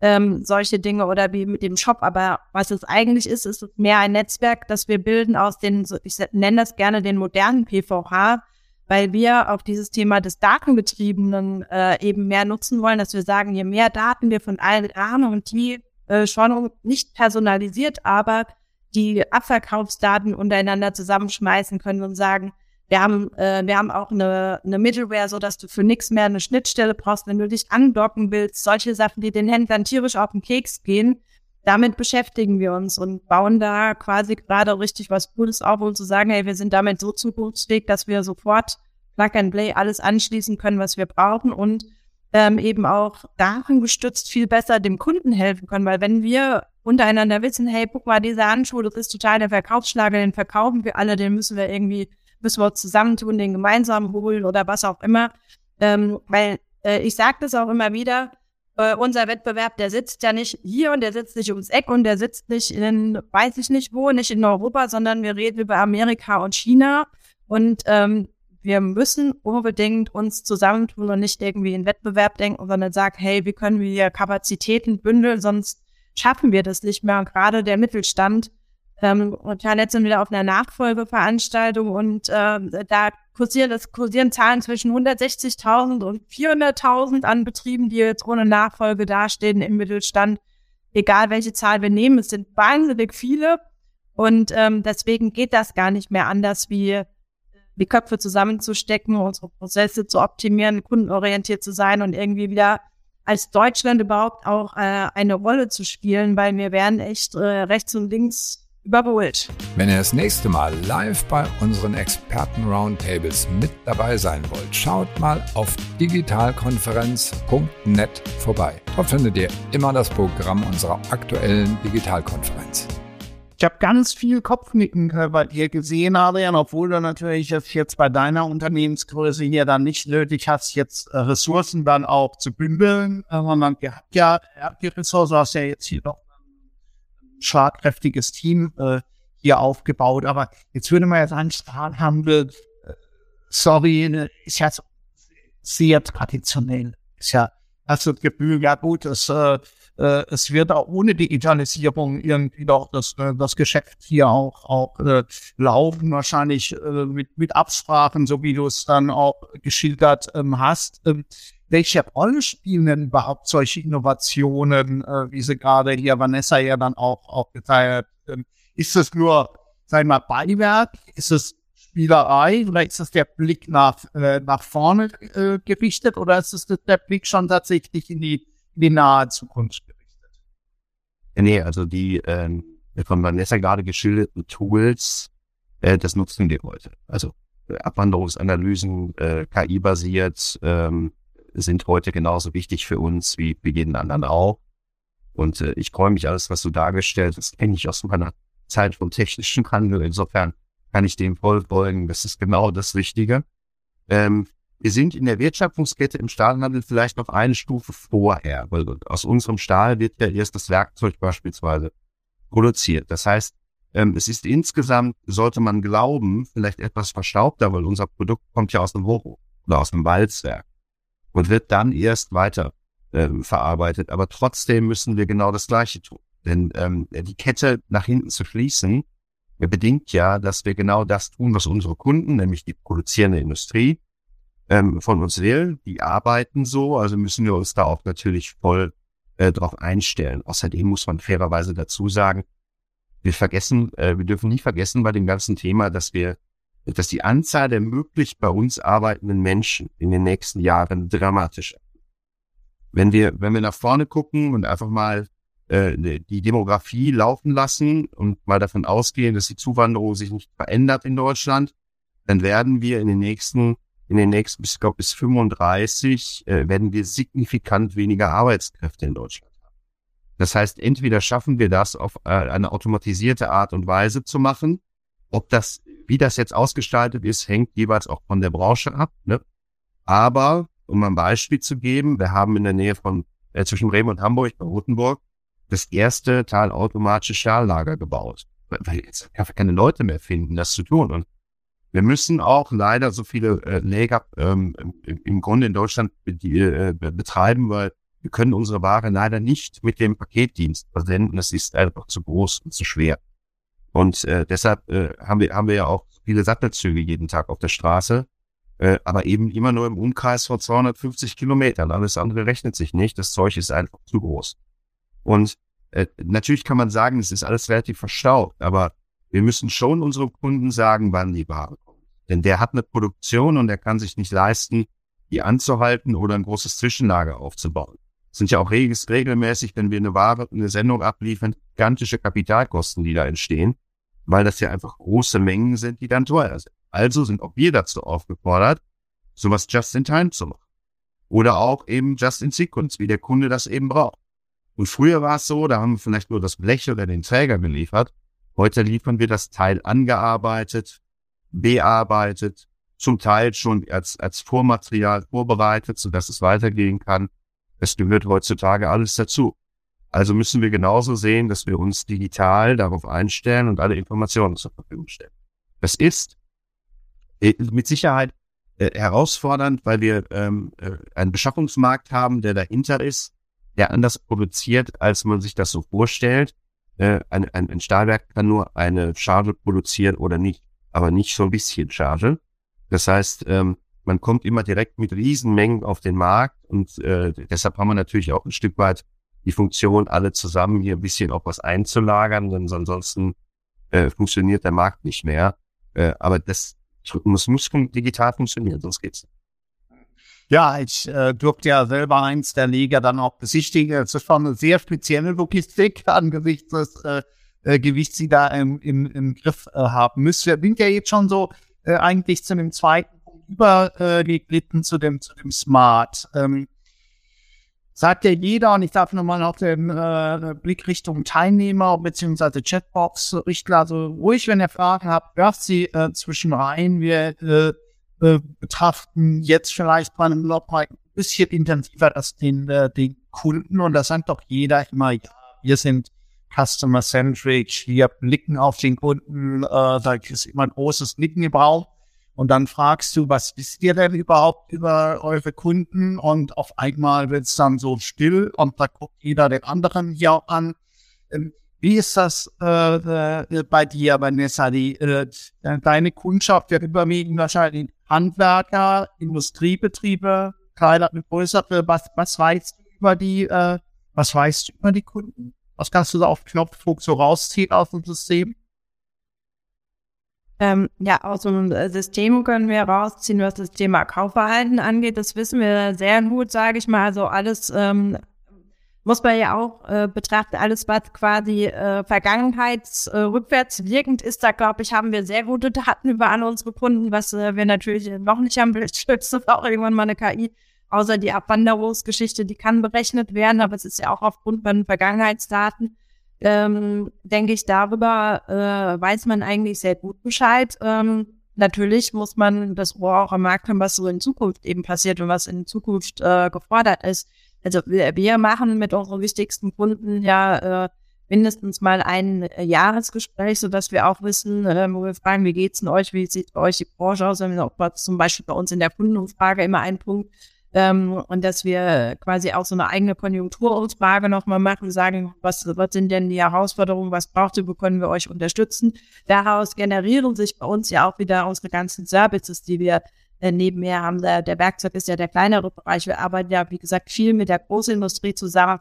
Ähm, solche Dinge oder wie mit dem Shop. Aber was es eigentlich ist, ist mehr ein Netzwerk, das wir bilden aus den, ich nenne das gerne den modernen PVH, weil wir auf dieses Thema des Datenbetriebenen äh, eben mehr nutzen wollen, dass wir sagen, je mehr Daten wir von allen haben und die äh, schon nicht personalisiert, aber die Abverkaufsdaten untereinander zusammenschmeißen können und sagen, wir haben, äh, wir haben auch eine, eine Middleware, so dass du für nichts mehr eine Schnittstelle brauchst, wenn du dich andocken willst. Solche Sachen, die den Händlern tierisch auf den Keks gehen. Damit beschäftigen wir uns und bauen da quasi gerade richtig was Cooles auf, um zu sagen, hey, wir sind damit so zukunftsfähig, dass wir sofort Plug and Play alles anschließen können, was wir brauchen und ähm, eben auch datengestützt viel besser dem Kunden helfen können. Weil wenn wir untereinander wissen, hey, guck mal, dieser Handschuh, das ist total der Verkaufsschlager, den verkaufen wir alle, den müssen wir irgendwie müssen wir uns zusammentun, den gemeinsam holen oder was auch immer. Ähm, weil äh, ich sage das auch immer wieder, äh, unser Wettbewerb, der sitzt ja nicht hier und der sitzt nicht ums Eck und der sitzt nicht in, weiß ich nicht wo, nicht in Europa, sondern wir reden über Amerika und China. Und ähm, wir müssen unbedingt uns zusammentun und nicht irgendwie in Wettbewerb denken, sondern sagen, hey, wie können wir hier Kapazitäten bündeln, sonst schaffen wir das nicht mehr. Und gerade der Mittelstand ähm, und ja, letztens wieder auf einer Nachfolgeveranstaltung und äh, da kursieren, das kursieren Zahlen zwischen 160.000 und 400.000 an Betrieben, die jetzt ohne Nachfolge dastehen im Mittelstand. Egal welche Zahl wir nehmen, es sind wahnsinnig viele und ähm, deswegen geht das gar nicht mehr anders, wie die Köpfe zusammenzustecken, unsere Prozesse zu optimieren, kundenorientiert zu sein und irgendwie wieder als Deutschland überhaupt auch äh, eine Rolle zu spielen, weil wir werden echt äh, rechts und links überholt. Wenn ihr das nächste Mal live bei unseren Experten-Roundtables mit dabei sein wollt, schaut mal auf digitalkonferenz.net vorbei. Dort findet ihr immer das Programm unserer aktuellen Digitalkonferenz. Ich habe ganz viel Kopfnicken bei dir gesehen, Adrian, obwohl du natürlich jetzt bei deiner Unternehmensgröße hier dann nicht nötig hast, jetzt äh, Ressourcen dann auch zu bündeln, äh, sondern ihr habt ja, ihr habt die Ressourcen, hast ja jetzt hier noch schlagkräftiges Team äh, hier aufgebaut. Aber jetzt würde man ja sagen, Stahlhandel, äh, sorry, ne, ist ja so sehr traditionell. Ist ja, hast du das Gefühl, ja gut, es, äh, äh, es wird auch ohne Digitalisierung irgendwie doch das, äh, das Geschäft hier auch, auch äh, laufen, wahrscheinlich äh, mit, mit Absprachen, so wie du es dann auch geschildert ähm, hast. Ähm, welche Rolle spielen denn überhaupt solche Innovationen, äh, wie sie gerade hier Vanessa ja dann auch, auch geteilt hat? Ähm, ist es nur, sagen wir mal, Beiwerk? Ist es Spielerei oder ist es der Blick nach, äh, nach vorne äh, gerichtet oder ist es der Blick schon tatsächlich in die, in die nahe Zukunft gerichtet? Nee, also die ähm, von Vanessa gerade geschilderten Tools, äh, das nutzen wir heute. Also äh, Abwanderungsanalysen, äh, KI-basiert, ähm, sind heute genauso wichtig für uns wie für jeden anderen auch. Und äh, ich freue mich, alles, was du dargestellt hast, kenne ich aus meiner Zeit vom technischen Handel. Insofern kann ich dem voll folgen. Das ist genau das Richtige. Ähm, wir sind in der Wertschöpfungskette im Stahlhandel vielleicht noch eine Stufe vorher, weil aus unserem Stahl wird ja erst das Werkzeug beispielsweise produziert. Das heißt, ähm, es ist insgesamt, sollte man glauben, vielleicht etwas verstaubter, weil unser Produkt kommt ja aus dem Hoch oder aus dem Walzwerk und wird dann erst weiter ähm, verarbeitet. Aber trotzdem müssen wir genau das Gleiche tun. Denn ähm, die Kette nach hinten zu schließen, bedingt ja, dass wir genau das tun, was unsere Kunden, nämlich die produzierende Industrie, ähm, von uns will. Die arbeiten so, also müssen wir uns da auch natürlich voll äh, drauf einstellen. Außerdem muss man fairerweise dazu sagen, wir vergessen, äh, wir dürfen nie vergessen bei dem ganzen Thema, dass wir, dass die Anzahl der möglich bei uns arbeitenden Menschen in den nächsten Jahren dramatisch. Wenn wir, wenn wir nach vorne gucken und einfach mal äh, die Demografie laufen lassen und mal davon ausgehen, dass die Zuwanderung sich nicht verändert in Deutschland, dann werden wir in den nächsten, in den nächsten, ich glaube bis 35, äh, werden wir signifikant weniger Arbeitskräfte in Deutschland haben. Das heißt, entweder schaffen wir das auf äh, eine automatisierte Art und Weise zu machen. Ob das, wie das jetzt ausgestaltet ist, hängt jeweils auch von der Branche ab. Ne? Aber, um ein Beispiel zu geben, wir haben in der Nähe von, äh, zwischen Bremen und Hamburg bei Rotenburg das erste teilautomatische Stahllager gebaut. Weil jetzt keine Leute mehr finden, das zu tun. Und wir müssen auch leider so viele äh, Lager ähm, im Grunde in Deutschland äh, betreiben, weil wir können unsere Ware leider nicht mit dem Paketdienst versenden. Das ist einfach zu groß und zu schwer. Und äh, deshalb äh, haben wir haben wir ja auch viele Sattelzüge jeden Tag auf der Straße, äh, aber eben immer nur im Umkreis von 250 Kilometern. Alles andere rechnet sich nicht. Das Zeug ist einfach zu groß. Und äh, natürlich kann man sagen, es ist alles relativ verstaubt, aber wir müssen schon unserem Kunden sagen, wann die Ware kommt. Denn der hat eine Produktion und der kann sich nicht leisten, die anzuhalten oder ein großes Zwischenlager aufzubauen. Sind ja auch regelmäßig, wenn wir eine Ware, eine Sendung abliefern, gigantische Kapitalkosten, die da entstehen, weil das ja einfach große Mengen sind, die dann teuer sind. Also sind auch wir dazu aufgefordert, sowas just in time zu machen. Oder auch eben just in sequence, wie der Kunde das eben braucht. Und früher war es so, da haben wir vielleicht nur das Blech oder den Träger geliefert. Heute liefern wir das Teil angearbeitet, bearbeitet, zum Teil schon als, als Vormaterial vorbereitet, sodass es weitergehen kann. Es gehört heutzutage alles dazu. Also müssen wir genauso sehen, dass wir uns digital darauf einstellen und alle Informationen zur Verfügung stellen. Das ist äh, mit Sicherheit äh, herausfordernd, weil wir ähm, äh, einen Beschaffungsmarkt haben, der dahinter ist, der anders produziert, als man sich das so vorstellt. Ein Stahlwerk kann nur eine Charge produzieren oder nicht, aber nicht so ein bisschen Charge. Das heißt, ähm, man kommt immer direkt mit Riesenmengen auf den Markt und äh, deshalb haben wir natürlich auch ein Stück weit die Funktion, alle zusammen hier ein bisschen auch was einzulagern, denn ansonsten äh, funktioniert der Markt nicht mehr. Äh, aber das muss, muss digital funktionieren, sonst geht's nicht. Ja, ich äh, durfte ja selber eins der Liga dann auch besichtigen. Es ist schon eine sehr spezielle Logistik (laughs) angesichts des äh, äh, Gewichts, die da im, im, im Griff äh, haben müssen. Wir sind ja jetzt schon so äh, eigentlich zu dem zweiten Übergeglitten, zu dem, zu dem Smart. Ähm, sagt ja jeder, und ich darf nochmal auf den äh, Blick Richtung Teilnehmer bzw. Chatbox richten, also ruhig, wenn ihr Fragen habt, werft sie äh, zwischen rein. Wir äh, äh, betrachten jetzt vielleicht mal noch mal ein bisschen intensiver das den, äh, den Kunden und da sagt doch jeder immer, ja, wir sind customer centric, wir blicken auf den Kunden, äh, da ist immer ein großes Nicken im. Und dann fragst du, was wisst ihr denn überhaupt über eure Kunden? Und auf einmal wird es dann so still und da guckt jeder den anderen hier an. Ähm, wie ist das äh, äh, bei dir, Vanessa? Die, äh, deine Kundschaft wird überwiegend wahrscheinlich Handwerker, Industriebetriebe, kleinere, größere. Was, was weißt du über die, äh, was weißt du über die Kunden? Was kannst du da auf Knopfdruck so rausziehen aus dem System? Ähm, ja, aus dem System können wir rausziehen, was das Thema Kaufverhalten angeht. Das wissen wir sehr gut, sage ich mal. Also alles ähm, muss man ja auch äh, betrachten, alles was quasi äh, vergangenheitsrückwärts äh, wirkend ist, da glaube ich, haben wir sehr gute Daten über alle unsere Kunden, was äh, wir natürlich noch nicht haben, (laughs) stützt auch irgendwann mal eine KI, außer die Abwanderungsgeschichte, die kann berechnet werden, aber es ist ja auch aufgrund von Vergangenheitsdaten, ähm, denke ich, darüber äh, weiß man eigentlich sehr gut Bescheid. Ähm, natürlich muss man das Ohr auch am Markt haben, was so in Zukunft eben passiert und was in Zukunft äh, gefordert ist. Also wir, wir machen mit unseren wichtigsten Kunden ja äh, mindestens mal ein äh, Jahresgespräch, so dass wir auch wissen, äh, wo wir fragen, wie geht's denn euch, wie sieht bei euch die Branche aus, wenn wir auch zum Beispiel bei uns in der Kundenumfrage immer ein Punkt, Ähm, und dass wir quasi auch so eine eigene Konjunkturumfrage nochmal machen, sagen, was, was sind denn die Herausforderungen, was braucht ihr, wo können wir euch unterstützen. Daraus generieren sich bei uns ja auch wieder unsere ganzen Services, die wir äh, nebenher haben. Der, der Werkzeug ist ja der kleinere Bereich. Wir arbeiten ja, wie gesagt, viel mit der Großindustrie zusammen.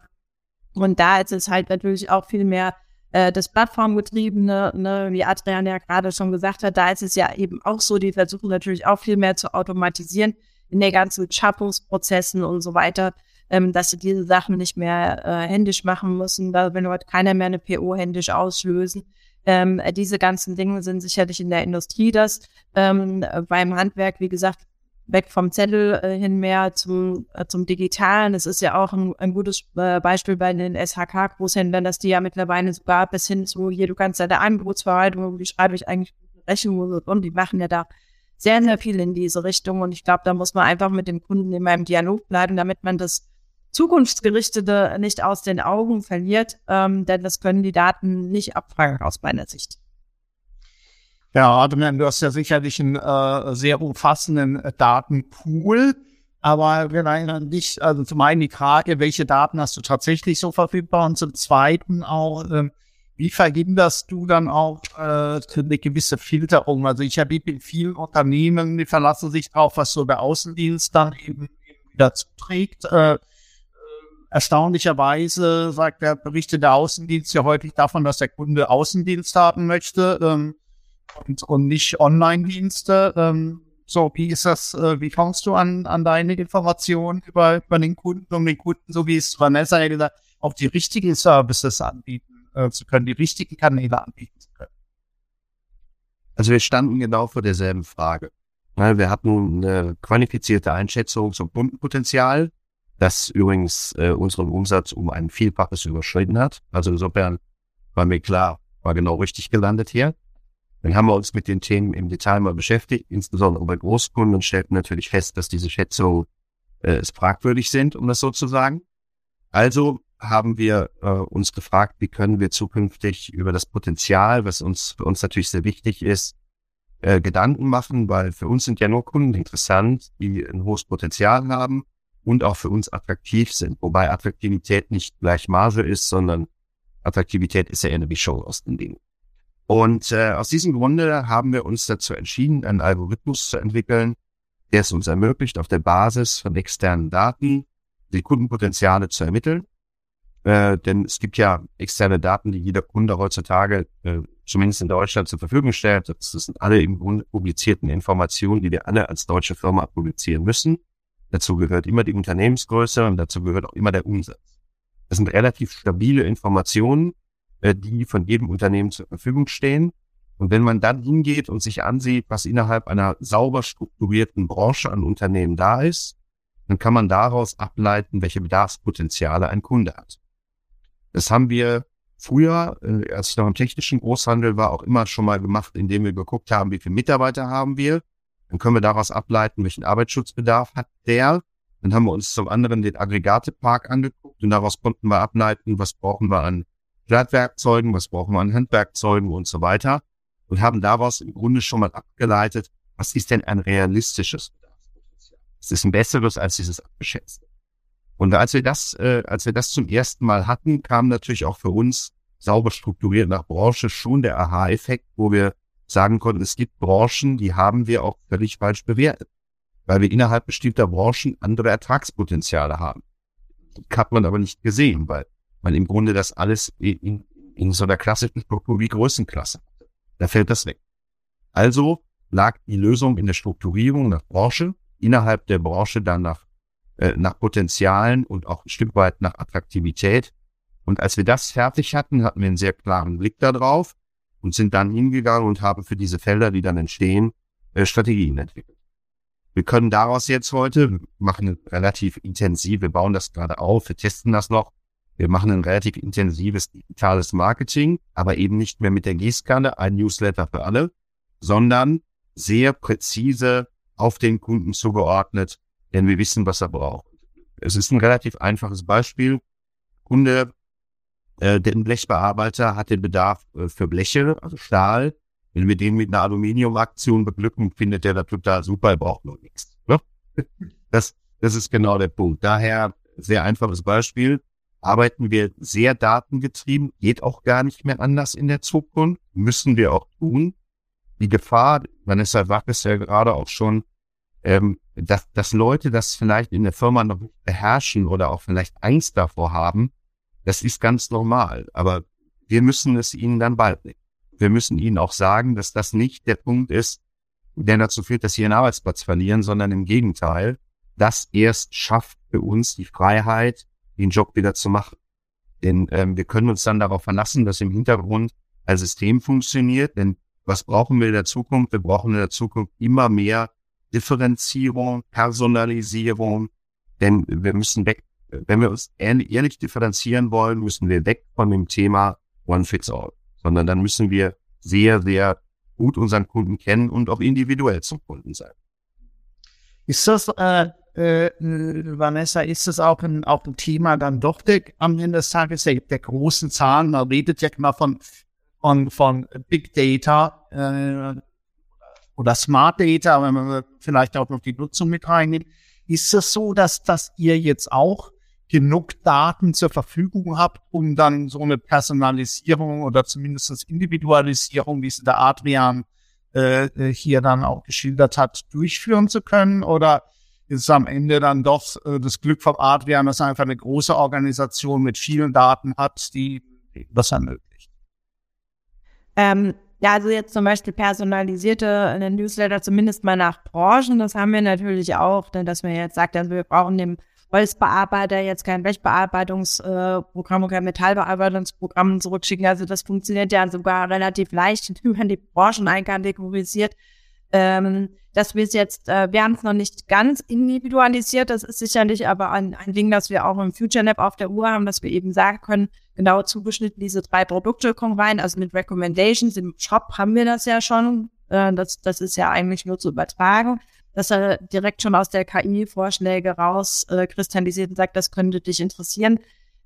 Und da ist es halt natürlich auch viel mehr äh, das Plattformgetriebene, ne, wie Adrian ja gerade schon gesagt hat, da ist es ja eben auch so, die versuchen natürlich auch viel mehr zu automatisieren in der ganzen Schaffungsprozessen und so weiter, ähm, dass sie diese Sachen nicht mehr äh, händisch machen müssen, da will heute keiner mehr eine PO händisch auslösen. Ähm, diese ganzen Dinge sind sicherlich in der Industrie das. Ähm, beim Handwerk, wie gesagt, weg vom Zettel äh, hin mehr zum, äh, zum Digitalen. Es ist ja auch ein, ein gutes äh, Beispiel bei den SHK-Großhändlern, dass die ja mittlerweile sogar bis hin zu hier, du kannst deine Angebotsverwaltung, wie schreibe ich eigentlich Rechnungen und die machen ja da sehr, sehr viel in diese Richtung. Und ich glaube, da muss man einfach mit dem Kunden immer im Dialog bleiben, damit man das Zukunftsgerichtete nicht aus den Augen verliert, ähm, denn das können die Daten nicht abfragen aus meiner Sicht. Ja, Adrian, du hast ja sicherlich einen äh, sehr umfassenden äh, Datenpool. Aber wir erinnern dich, also zum einen die Frage, welche Daten hast du tatsächlich so verfügbar und zum zweiten auch, ähm, wie verhinderst du dann auch äh, eine gewisse Filterung? Also ich habe in vielen Unternehmen, die verlassen sich darauf, was so der Außendienst dann eben, eben wieder zuträgt. Äh, erstaunlicherweise sagt der Berichte der Außendienst ja häufig davon, dass der Kunde Außendienst haben möchte ähm, und, und nicht Online-Dienste. Ähm, so, wie ist das, äh, wie kommst du an, an deine Informationen über, über den Kunden, um den Kunden, so wie es Vanessa ja gesagt, auch die richtigen Services anbieten? Äh, zu können, die richtigen Kanäle anbieten zu können. Also wir standen genau vor derselben Frage. Wir hatten eine qualifizierte Einschätzung zum Kundenpotenzial, das übrigens äh, unseren Umsatz um ein Vielfaches überschritten hat. Also insofern war mir klar, war genau richtig gelandet hier. Dann haben wir uns mit den Themen im Detail mal beschäftigt, insbesondere bei Großkunden und stellten natürlich fest, dass diese Schätzungen äh, fragwürdig sind, um das so zu sagen. Also haben wir äh, uns gefragt, wie können wir zukünftig über das Potenzial, was uns für uns natürlich sehr wichtig ist, äh, Gedanken machen, weil für uns sind ja nur Kunden interessant, die ein hohes Potenzial haben und auch für uns attraktiv sind. Wobei Attraktivität nicht gleich Marge ist, sondern Attraktivität ist ja eher eine Mischung aus den Dingen. Und äh, aus diesem Grunde haben wir uns dazu entschieden, einen Algorithmus zu entwickeln, der es uns ermöglicht, auf der Basis von externen Daten die Kundenpotenziale zu ermitteln äh, denn es gibt ja externe Daten, die jeder Kunde heutzutage, äh, zumindest in Deutschland, zur Verfügung stellt. Das, sind alle im Grunde publizierten Informationen, die wir alle als deutsche Firma publizieren müssen. Dazu gehört immer die Unternehmensgröße und dazu gehört auch immer der Umsatz. Das sind relativ stabile Informationen, äh, die von jedem Unternehmen zur Verfügung stehen. Und wenn man dann hingeht und sich ansieht, was innerhalb einer sauber strukturierten Branche an Unternehmen da ist, dann kann man daraus ableiten, welche Bedarfspotenziale ein Kunde hat. Das haben wir früher, äh, als ich noch im technischen Großhandel war, auch immer schon mal gemacht, indem wir geguckt haben, wie viele Mitarbeiter haben wir. Dann können wir daraus ableiten, welchen Arbeitsschutzbedarf hat der. Dann haben wir uns zum anderen den Aggregatepark angeguckt und daraus konnten wir ableiten, was brauchen wir an Glattwerkzeugen, was brauchen wir an Handwerkzeugen und so weiter. Und haben daraus im Grunde schon mal abgeleitet, was ist denn ein realistisches Bedarfspotenzial? Es ist ein besseres als dieses abgeschätzte. Und als wir das, äh, als wir das zum ersten Mal hatten, kam natürlich auch für uns sauber strukturiert nach Branche schon der Aha-Effekt, wo wir sagen konnten, es gibt Branchen, die haben wir auch völlig falsch bewertet, weil wir innerhalb bestimmter Branchen andere Ertragspotenziale haben. Die hat man aber nicht gesehen, weil man im Grunde das alles in, in so einer klassischen Struktur wie Größenklasse. Da fällt das weg. Also lag die Lösung in der Strukturierung nach Branche, innerhalb der Branche dann nach äh, nach Potenzialen und auch ein Stück weit nach Attraktivität. Und als wir das fertig hatten, hatten wir einen sehr klaren Blick darauf und sind dann hingegangen und haben für diese Felder, die dann entstehen, äh, Strategien entwickelt. Wir können daraus jetzt heute, machen relativ intensiv, wir bauen das gerade auf, wir testen das noch, wir machen ein relativ intensives digitales Marketing, aber eben nicht mehr mit der Gießkanne, ein Newsletter für alle, sondern sehr präzise auf den Kunden zugeordnet, denn wir wissen, was er braucht. Es ist ein relativ einfaches Beispiel. Kunde, äh, der Blechbearbeiter hat den Bedarf äh, für Bleche, also Stahl. Wenn wir den mit einer Aluminiumaktion beglücken, findet der das total super, er braucht nur nichts. Ne? (laughs) Das, Das ist genau der Punkt. Daher sehr einfaches Beispiel. Arbeiten wir sehr datengetrieben, geht auch gar nicht mehr anders in der Zukunft, müssen wir auch tun. Die Gefahr, Vanessa sagt es ja gerade auch schon, ähm, dass, dass Leute das vielleicht in der Firma noch beherrschen oder auch vielleicht Angst davor haben, das ist ganz normal. Aber wir müssen es ihnen dann bald nicht. Wir müssen ihnen auch sagen, dass das nicht der Punkt ist, der dazu führt, dass sie ihren Arbeitsplatz verlieren, sondern im Gegenteil, das erst schafft für uns die Freiheit, den Job wieder zu machen. Denn ähm, wir können uns dann darauf verlassen, dass im Hintergrund ein System funktioniert. Denn was brauchen wir in der Zukunft? Wir brauchen in der Zukunft immer mehr Differenzierung, Personalisierung. Denn wir müssen weg, wenn wir uns ehrlich differenzieren wollen, müssen wir weg von dem Thema One Fits All, sondern dann müssen wir sehr, sehr gut unseren Kunden kennen und auch individuell zum Kunden sein. Ist das, äh, äh, Vanessa, ist das auch ein, auch ein Thema dann doch der, am Ende des Tages der, der großen Zahlen? Man redet ja immer von, von, von Big Data äh, oder Smart Data, wenn man vielleicht auch noch die Nutzung mit reinnimmt. Ist es so, dass, dass ihr jetzt auch genug Daten zur Verfügung habt, um dann so eine Personalisierung oder zumindest Individualisierung, wie es der Adrian äh, äh, hier dann auch geschildert hat, durchführen zu können? Oder ist es am Ende dann doch äh, das Glück vom Adrian, dass er einfach eine große Organisation mit vielen Daten hat, die das ermöglicht? Ähm, ja, also jetzt zum Beispiel personalisierte Newsletter, zumindest mal nach Branchen, das haben wir natürlich auch, denn dass man jetzt sagt, also wir brauchen dem Holzbearbeiter jetzt kein Blechbearbeitungsprogramm oder kein Metallbearbeitungsprogramm zurückschicken. Also das funktioniert ja sogar relativ leicht (laughs) über die Branchen einkategorisiert. Ähm, dass wir es jetzt, äh, wir haben es noch nicht ganz individualisiert, das ist sicherlich aber ein, ein Ding, das wir auch im Future Lab auf der Uhr haben, dass wir eben sagen können, genau zugeschnitten diese drei Produkte kommen rein, also mit Recommendations im Shop haben wir das ja schon, äh, das, das ist ja eigentlich nur zu übertragen dass er direkt schon aus der KI Vorschläge raus äh, kristallisiert und sagt, das könnte dich interessieren.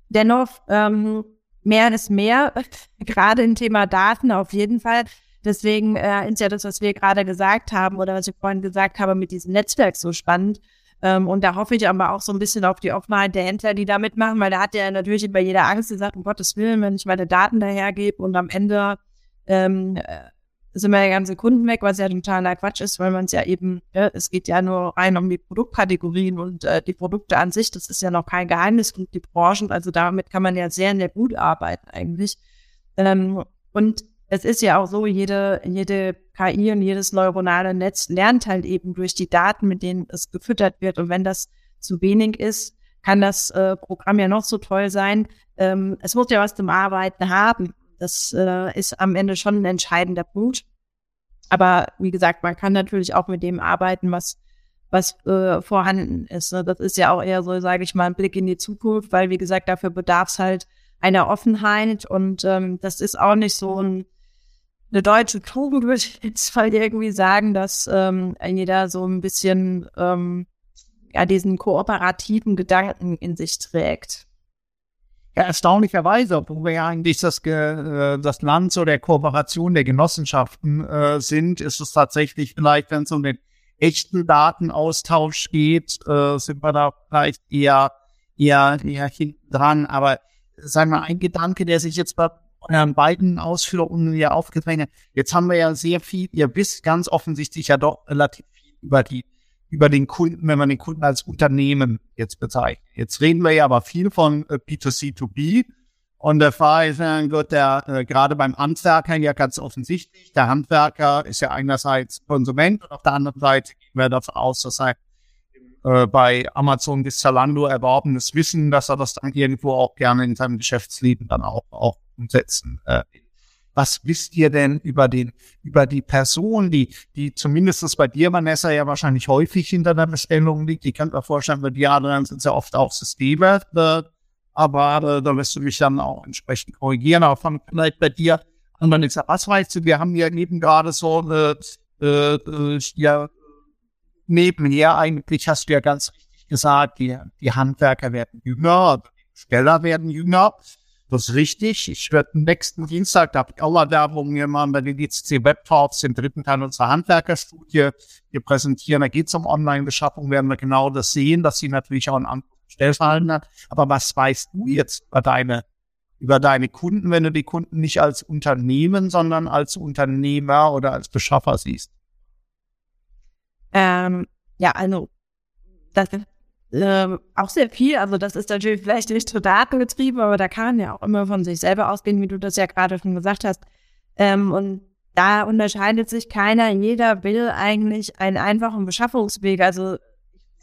Dennoch, ähm, mehr ist mehr, (laughs) gerade im Thema Daten auf jeden Fall. Deswegen äh, ist ja das, was wir gerade gesagt haben oder was ich vorhin gesagt habe, mit diesem Netzwerk so spannend. Ähm, und da hoffe ich aber auch so ein bisschen auf die Offenheit der Händler, die da mitmachen, weil da hat ja natürlich immer jeder Angst, die sagt, um Gottes Willen, wenn ich meine Daten dahergebe und am Ende ähm, äh, sind meine ganzen Kunden weg, was ja totaler Quatsch ist, weil man es ja eben, ja, es geht ja nur rein um die Produktkategorien und äh, die Produkte an sich, das ist ja noch kein Geheimnis und die Branchen, also damit kann man ja sehr, sehr gut arbeiten eigentlich. Ähm, und es ist ja auch so, jede, jede KI und jedes neuronale Netz lernt halt eben durch die Daten, mit denen es gefüttert wird. Und wenn das zu wenig ist, kann das äh, Programm ja noch so toll sein. Ähm, es muss ja was zum Arbeiten haben. Das äh, ist am Ende schon ein entscheidender Punkt. Aber wie gesagt, man kann natürlich auch mit dem arbeiten, was was äh, vorhanden ist. Ne? Das ist ja auch eher so, sage ich mal, ein Blick in die Zukunft, weil wie gesagt, dafür bedarf es halt einer Offenheit und ähm, das ist auch nicht so ein, eine deutsche Tugend, würde ich jetzt mal irgendwie sagen, dass ähm, jeder so ein bisschen ähm, ja diesen kooperativen Gedanken in sich trägt. Ja, erstaunlicherweise, obwohl wir ja eigentlich das, äh, das Land so der Kooperation der Genossenschaften äh, sind, ist es tatsächlich vielleicht, wenn es um den echten Datenaustausch geht, äh, sind wir da vielleicht eher, eher, eher hinten dran. Aber sagen wir, ein Gedanke, der sich jetzt bei euren beiden Ausführungen hier aufgedrängt jetzt haben wir ja sehr viel, ihr wisst ganz offensichtlich ja doch relativ viel über die über den Kunden, wenn man den Kunden als Unternehmen jetzt bezeichnet. Jetzt reden wir ja aber viel von äh, B2C2B. Und der Fall ist ja gut, der äh, gerade beim Handwerker ja ganz offensichtlich, der Handwerker ist ja einerseits Konsument und auf der anderen Seite gehen wir davon aus, dass er äh, bei Amazon bis Zalando erworbenes Wissen, dass er das dann irgendwo auch gerne in seinem Geschäftsleben dann auch, auch umsetzen äh, was wisst ihr denn über den, über die Person, die, die zumindest bei dir, Vanessa, ja wahrscheinlich häufig hinter der Bestellung liegt? Ich kann mir vorstellen, bei dir, Adrian, sind ja oft auch Systeme, äh, aber da wirst du mich dann auch entsprechend korrigieren. Aber von, vielleicht bei dir, Vanessa, was weißt du? Wir haben ja eben gerade so, äh, äh, ja, nebenher eigentlich hast du ja ganz richtig gesagt, die, die Handwerker werden jünger, die Steller werden jünger. Das ist richtig. Ich werde nächsten Dienstag, da habe ich auch mal Werbung gemacht bei den ICC Web den dritten Teil unserer Handwerkerstudie, hier präsentieren. Da geht es um Online-Beschaffung, werden wir genau das sehen, dass sie natürlich auch ein anderes Stellverhalten hat. Aber was weißt du jetzt über deine, über deine Kunden, wenn du die Kunden nicht als Unternehmen, sondern als Unternehmer oder als Beschaffer siehst? Ähm, ja, also das ist ähm, auch sehr viel. Also das ist natürlich vielleicht nicht so datengetrieben, aber da kann man ja auch immer von sich selber ausgehen, wie du das ja gerade schon gesagt hast. Ähm, und da unterscheidet sich keiner. Jeder will eigentlich einen einfachen Beschaffungsweg. Also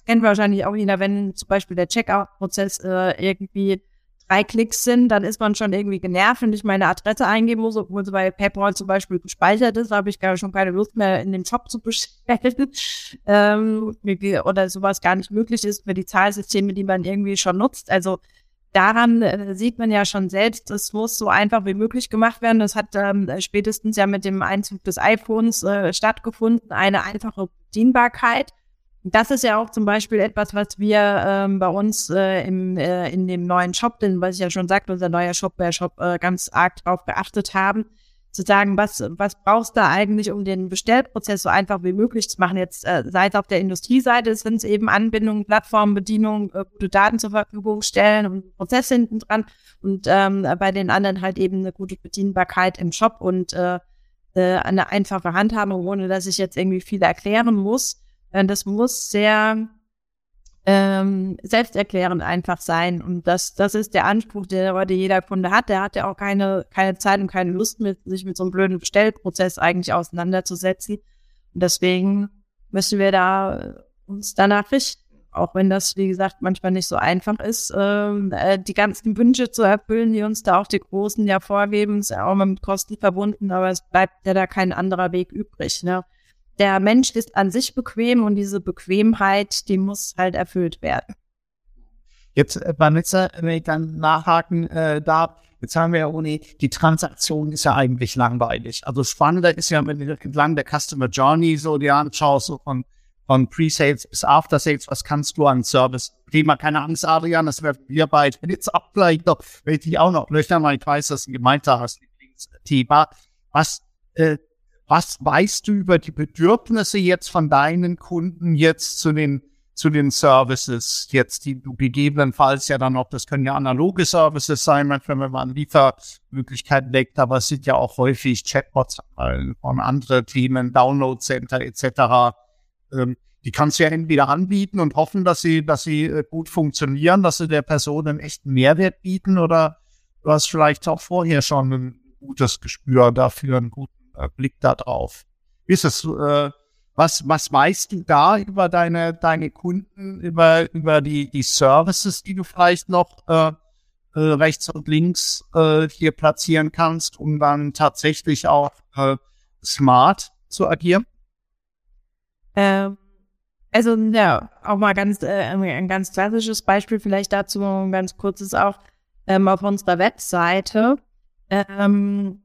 kennt wahrscheinlich auch jeder, wenn zum Beispiel der Checkout-Prozess äh, irgendwie drei Klicks sind, dann ist man schon irgendwie genervt, wenn ich meine Adresse eingeben muss, obwohl sie bei PayPal zum Beispiel gespeichert ist, habe ich gar schon keine Lust mehr in den Shop zu bestellen (laughs) ähm, oder sowas gar nicht möglich ist für die Zahlsysteme, die man irgendwie schon nutzt. Also daran äh, sieht man ja schon selbst, es muss so einfach wie möglich gemacht werden. Das hat ähm, spätestens ja mit dem Einzug des iPhones äh, stattgefunden, eine einfache Bedienbarkeit. Das ist ja auch zum Beispiel etwas, was wir ähm, bei uns äh, im, äh, in dem neuen Shop, denn was ich ja schon sagte, unser neuer Shopware-Shop äh, ganz arg drauf geachtet haben, zu sagen, was, was brauchst du eigentlich, um den Bestellprozess so einfach wie möglich zu machen. Jetzt äh, sei es auf der Industrieseite, sind es eben Anbindungen, Plattformen, Bedienung, äh, gute Daten zur Verfügung stellen und Prozess hinten dran und ähm, bei den anderen halt eben eine gute Bedienbarkeit im Shop und äh, äh, eine einfache Handhabung, ohne dass ich jetzt irgendwie viel erklären muss. Äh, das muss sehr ähm, selbsterklärend einfach sein. Und das, das ist der Anspruch, der heute jeder Kunde hat. Der hat ja auch keine, keine Zeit und keine Lust, mit, sich mit so einem blöden Bestellprozess eigentlich auseinanderzusetzen. Und deswegen müssen wir da uns danach richten. Auch wenn das, wie gesagt, manchmal nicht so einfach ist, ähm, äh, die ganzen Wünsche zu erfüllen, die uns da auch die Großen ja vorgeben, ist ja auch mal mit Kosten verbunden, aber es bleibt ja da kein anderer Weg übrig. Ne? Der Mensch ist an sich bequem und diese Bequemheit, die muss halt erfüllt werden. Jetzt, äh, Vanessa, wenn ich dann nachhaken äh, darf, jetzt haben wir ja ohne, die Transaktion ist ja eigentlich langweilig. Also spannender ist ja, wenn du entlang der Customer Journey so dir anschaust, so von, von Pre-Sales bis After-Sales, was kannst du an Service? Thema, keine Angst, Adrian, das werden wir beide (laughs) jetzt auch gleich noch, wenn ich auch noch löchern, weil ich weiß, dass du gemeint hast, Thema. Was, äh, was weißt du über die Bedürfnisse jetzt von deinen Kunden jetzt zu den zu den Services jetzt, die du gegebenenfalls ja dann auch, das können ja analoge Services sein, wenn man an Liefermöglichkeiten denkt, aber es sind ja auch häufig Chatbots von anderen Themen, Download Center etc. Ähm, die kannst du ja entweder anbieten und hoffen, dass sie, dass sie äh, gut funktionieren, dass sie der Person einen echten Mehrwert bieten oder du hast vielleicht auch vorher schon ein gutes Gespür dafür, einen guten Blick da drauf. Wie ist es, äh, was, was weißt du da über deine, deine Kunden, über, über die, die Services, die du vielleicht noch äh, äh, rechts und links äh, hier platzieren kannst, um dann tatsächlich auch äh, smart zu agieren? Ähm, also ja, auch mal ganz äh, ein ganz klassisches Beispiel vielleicht dazu, ein ganz kurzes auch ähm, auf unserer Webseite ähm,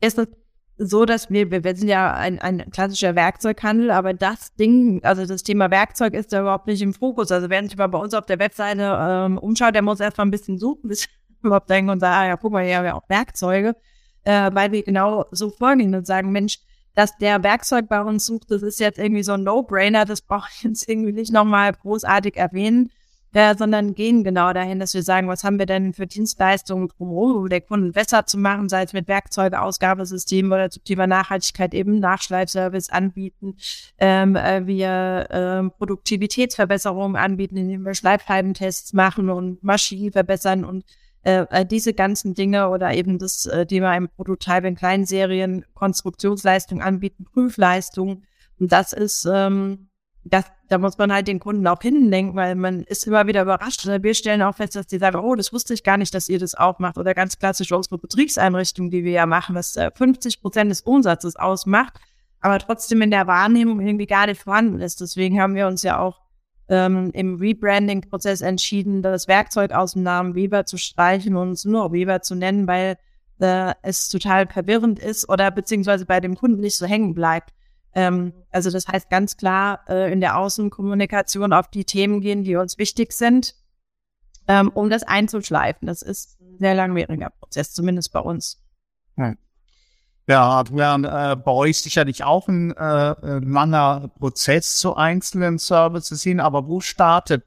ist es so, dass wir, wir sind ja ein, ein klassischer Werkzeughandel, aber das Ding, also das Thema Werkzeug ist da überhaupt nicht im Fokus. Also wer sich mal bei uns auf der Webseite ähm, umschaut, der muss erstmal ein bisschen suchen, (laughs) bis überhaupt denken und sagen, ah, ja, guck mal, hier haben wir auch Werkzeuge, äh, weil wir genau so vorgehen und sagen, Mensch, dass der Werkzeug bei uns sucht, das ist jetzt irgendwie so ein No-Brainer, das brauche ich jetzt irgendwie nicht nochmal großartig erwähnen äh, sondern gehen genau dahin, dass wir sagen, was haben wir denn für Dienstleistungen drumherum, um den Kunden besser zu machen, sei es mit Werkzeuge, Ausgabesystemen oder zum Thema Nachhaltigkeit eben Nachschleifservice anbieten. Ähm, äh, wir ähm, Produktivitätsverbesserungen anbieten, indem wir Schleifscheibentests machen und Maschinen verbessern und äh, diese ganzen Dinge oder eben das äh, Thema im Prototype in kleinen Serien Konstruktionsleistung anbieten, Prüfleistung. Und das ist ähm, das, da muss man halt den Kunden auch hinlenken, weil man ist immer wieder überrascht. Wir stellen auch fest, dass die sagen, oh, das wusste ich gar nicht, dass ihr das auch macht. Oder ganz klassisch unsere Betriebseinrichtung, die wir ja machen, was 50 äh, Prozent des Umsatzes ausmacht, aber trotzdem in der Wahrnehmung irgendwie gar nicht vorhanden ist. Deswegen haben wir uns ja auch ähm, im Rebranding-Prozess entschieden, das Werkzeug aus dem Namen Weber zu streichen und es nur Weber zu nennen, weil äh, es total verwirrend ist oder beziehungsweise bei dem Kunden nicht so hängen bleibt. Ähm, also das heißt ganz klar äh, in der Außenkommunikation auf die Themen gehen, die uns wichtig sind. ähm, um das einzuschleifen. Das ist ein sehr langwieriger Prozess, zumindest bei uns. Ja, während äh, bei euch sicherlich auch ein äh, langer Prozess zu einzelnen Services hin, aber wo startet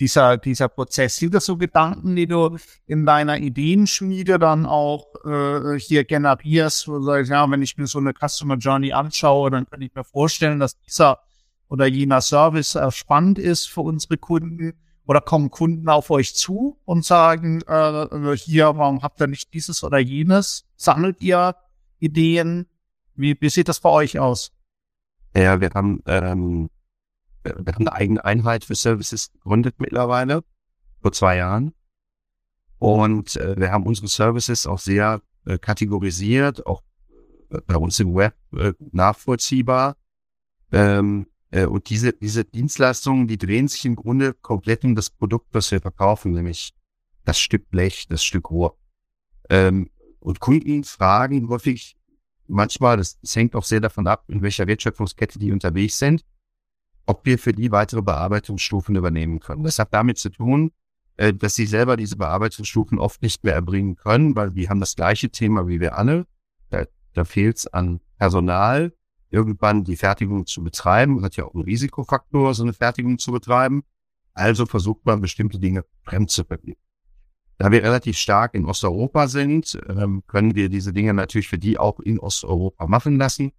dieser, dieser Prozess? Sind das so Gedanken, die du in deiner Ideenschmiede dann auch äh, hier generierst, wo du sagst, ja, wenn ich mir so eine Customer Journey anschaue, dann kann ich mir vorstellen, dass dieser oder jener Service äh, spannend ist für unsere Kunden? Oder kommen Kunden auf euch zu und sagen, äh, hier, warum habt ihr nicht dieses oder jenes? Sammelt ihr Ideen? Wie, wie sieht das bei euch aus? Ja, wir haben, ähm, wir haben eine eigene Einheit für Services gegründet mittlerweile, vor zwei Jahren. Und äh, wir haben unsere Services auch sehr äh, kategorisiert, auch äh, bei uns im Web äh, nachvollziehbar. Ähm, äh, und diese, diese Dienstleistungen, die drehen sich im Grunde komplett um das Produkt, was wir verkaufen, nämlich das Stück Blech, das Stück Rohr. Ähm, und Kunden fragen häufig manchmal, das, das hängt auch sehr davon ab, in welcher Wertschöpfungskette die unterwegs sind, ob wir für die weitere Bearbeitungsstufen übernehmen können. Das hat damit zu tun, äh, dass sie selber diese Bearbeitungsstufen oft nicht mehr erbringen können, weil die haben das gleiche Thema wie wir alle. Da, da fehlt es an Personal, irgendwann die Fertigung zu betreiben. Hat ja auch einen Risikofaktor, so eine Fertigung zu betreiben. Also versucht man bestimmte Dinge fremd zu verbieten. Da wir relativ stark in Osteuropa sind, ähm, können wir diese Dinge natürlich für die auch in Osteuropa machen lassen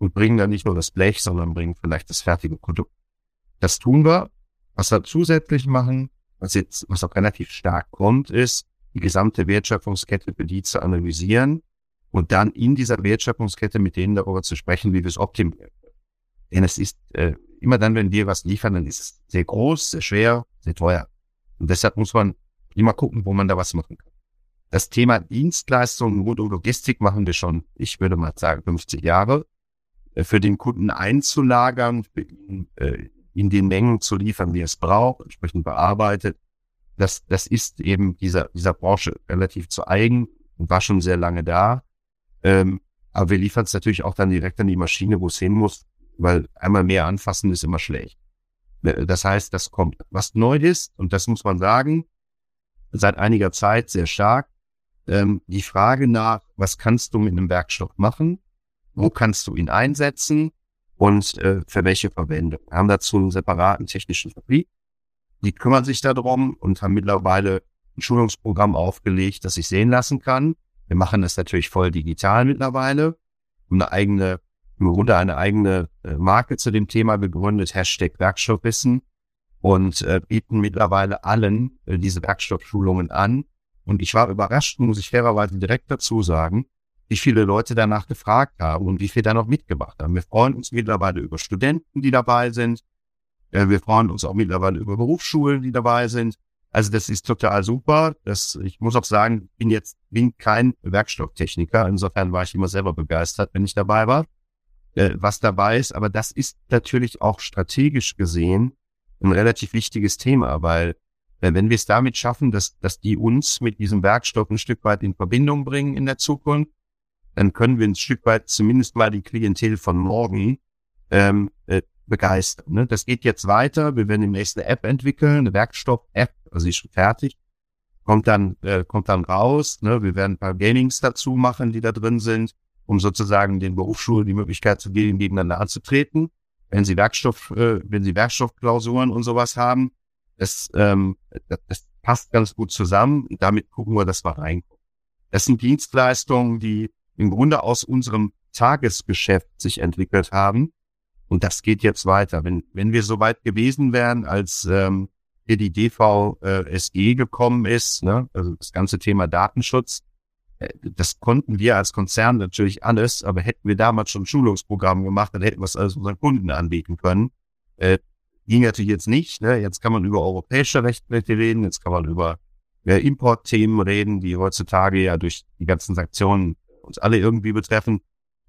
und bringen dann nicht nur das Blech, sondern bringen vielleicht das fertige Produkt. Das tun wir. Was wir zusätzlich machen, was jetzt, was auch relativ stark kommt, ist, die gesamte Wertschöpfungskette für die zu analysieren und dann in dieser Wertschöpfungskette mit denen darüber zu sprechen, wie wir es optimieren. Denn es ist äh, immer dann, wenn wir was liefern, dann ist es sehr groß, sehr schwer, sehr teuer. Und deshalb muss man immer gucken, wo man da was machen kann. Das Thema Dienstleistungen rund um Logistik machen wir schon, ich würde mal sagen, 50 Jahre. Äh, für den Kunden einzulagern, äh, in den Mengen zu liefern, wie er es braucht, entsprechend bearbeitet. Das, das ist eben dieser, dieser Branche relativ zu eigen und war schon sehr lange da. Ähm, aber wir liefern es natürlich auch dann direkt an die Maschine, wo es hin muss, weil einmal mehr anfassen ist immer schlecht. Äh, das heißt, das kommt. Was neu ist, und das muss man sagen, seit einiger Zeit sehr stark. Ähm, die Frage nach, was kannst du mit einem Werkstoff machen? Wo kannst du ihn einsetzen? Und äh, für welche Verwendung? Wir haben dazu einen separaten technischen Vertrieb. Die kümmern sich darum und haben mittlerweile ein Schulungsprogramm aufgelegt, das ich sehen lassen kann. Wir machen das natürlich voll digital mittlerweile. Eine eigene, im Grunde eine eigene äh, Marke zu dem Thema gegründet, Hashtag Werkstoffwissen und äh, bieten mittlerweile allen äh, diese Werkstoffschulungen an. Und ich war überrascht, muss ich fairerweise direkt dazu sagen, wie viele Leute danach gefragt haben und wie viel da noch mitgemacht haben. Wir freuen uns mittlerweile über Studenten, die dabei sind. Äh, wir freuen uns auch mittlerweile über Berufsschulen, die dabei sind. Also das ist total super. Das, ich muss auch sagen, bin jetzt bin kein Werkstofftechniker. Insofern war ich immer selber begeistert, wenn ich dabei war, äh, was dabei ist. Aber das ist natürlich auch strategisch gesehen ein relativ wichtiges Thema, weil äh, wenn wir es damit schaffen, dass, dass die uns mit diesem Werkstoff ein Stück weit in Verbindung bringen in der Zukunft, dann können wir ein Stück weit zumindest mal die Klientel von morgen ähm, äh, begeistern. Ne? Das geht jetzt weiter. Wir werden demnächst eine App entwickeln, eine Werkstoff-App, also ist schon fertig. Kommt dann, äh, kommt dann raus. Ne? Wir werden ein paar Gamings dazu machen, die da drin sind, um sozusagen den Berufsschulen die Möglichkeit zu geben, gegeneinander anzutreten wenn sie Werkstoff, äh, wenn sie Werkstoffklausuren und sowas haben, das, ähm, das, das passt ganz gut zusammen. Damit gucken wir, dass wir reinkommen. Das sind Dienstleistungen, die im Grunde aus unserem Tagesgeschäft sich entwickelt haben. Und das geht jetzt weiter. Wenn, wenn wir so weit gewesen wären, als ähm, hier die DVSG gekommen ist, ne, also das ganze Thema Datenschutz, äh, das konnten wir als Konzern natürlich alles, aber hätten wir damals schon ein Schulungsprogramm gemacht, dann hätten wir es alles unseren Kunden anbieten können. Äh, ging natürlich jetzt nicht. Ne? Jetzt kann man über europäische Rechte reden, jetzt kann man über äh, Importthemen reden, die heutzutage ja durch die ganzen Sanktionen uns alle irgendwie betreffen.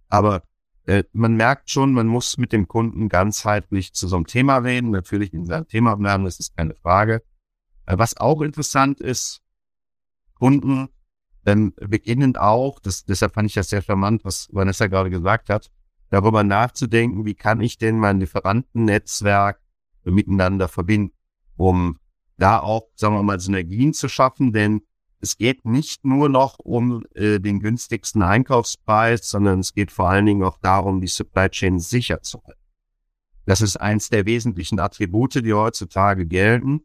Aber äh, man merkt schon, man muss mit dem Kunden ganzheitlich zu so einem Thema reden. Natürlich in seinem Thema bleiben, das ist keine Frage. Äh, was auch interessant ist, Kunden dann beginnen auch, das, deshalb fand ich das sehr charmant, was Vanessa gerade gesagt hat, darüber nachzudenken, wie kann ich denn mein Lieferantennetzwerk miteinander verbinden, um da auch, sagen wir mal, Synergien zu schaffen, denn es geht nicht nur noch um äh, den günstigsten Einkaufspreis, sondern es geht vor allen Dingen auch darum, die Supply Chain sicher zu halten. Das ist eins der wesentlichen Attribute, die heutzutage gelten.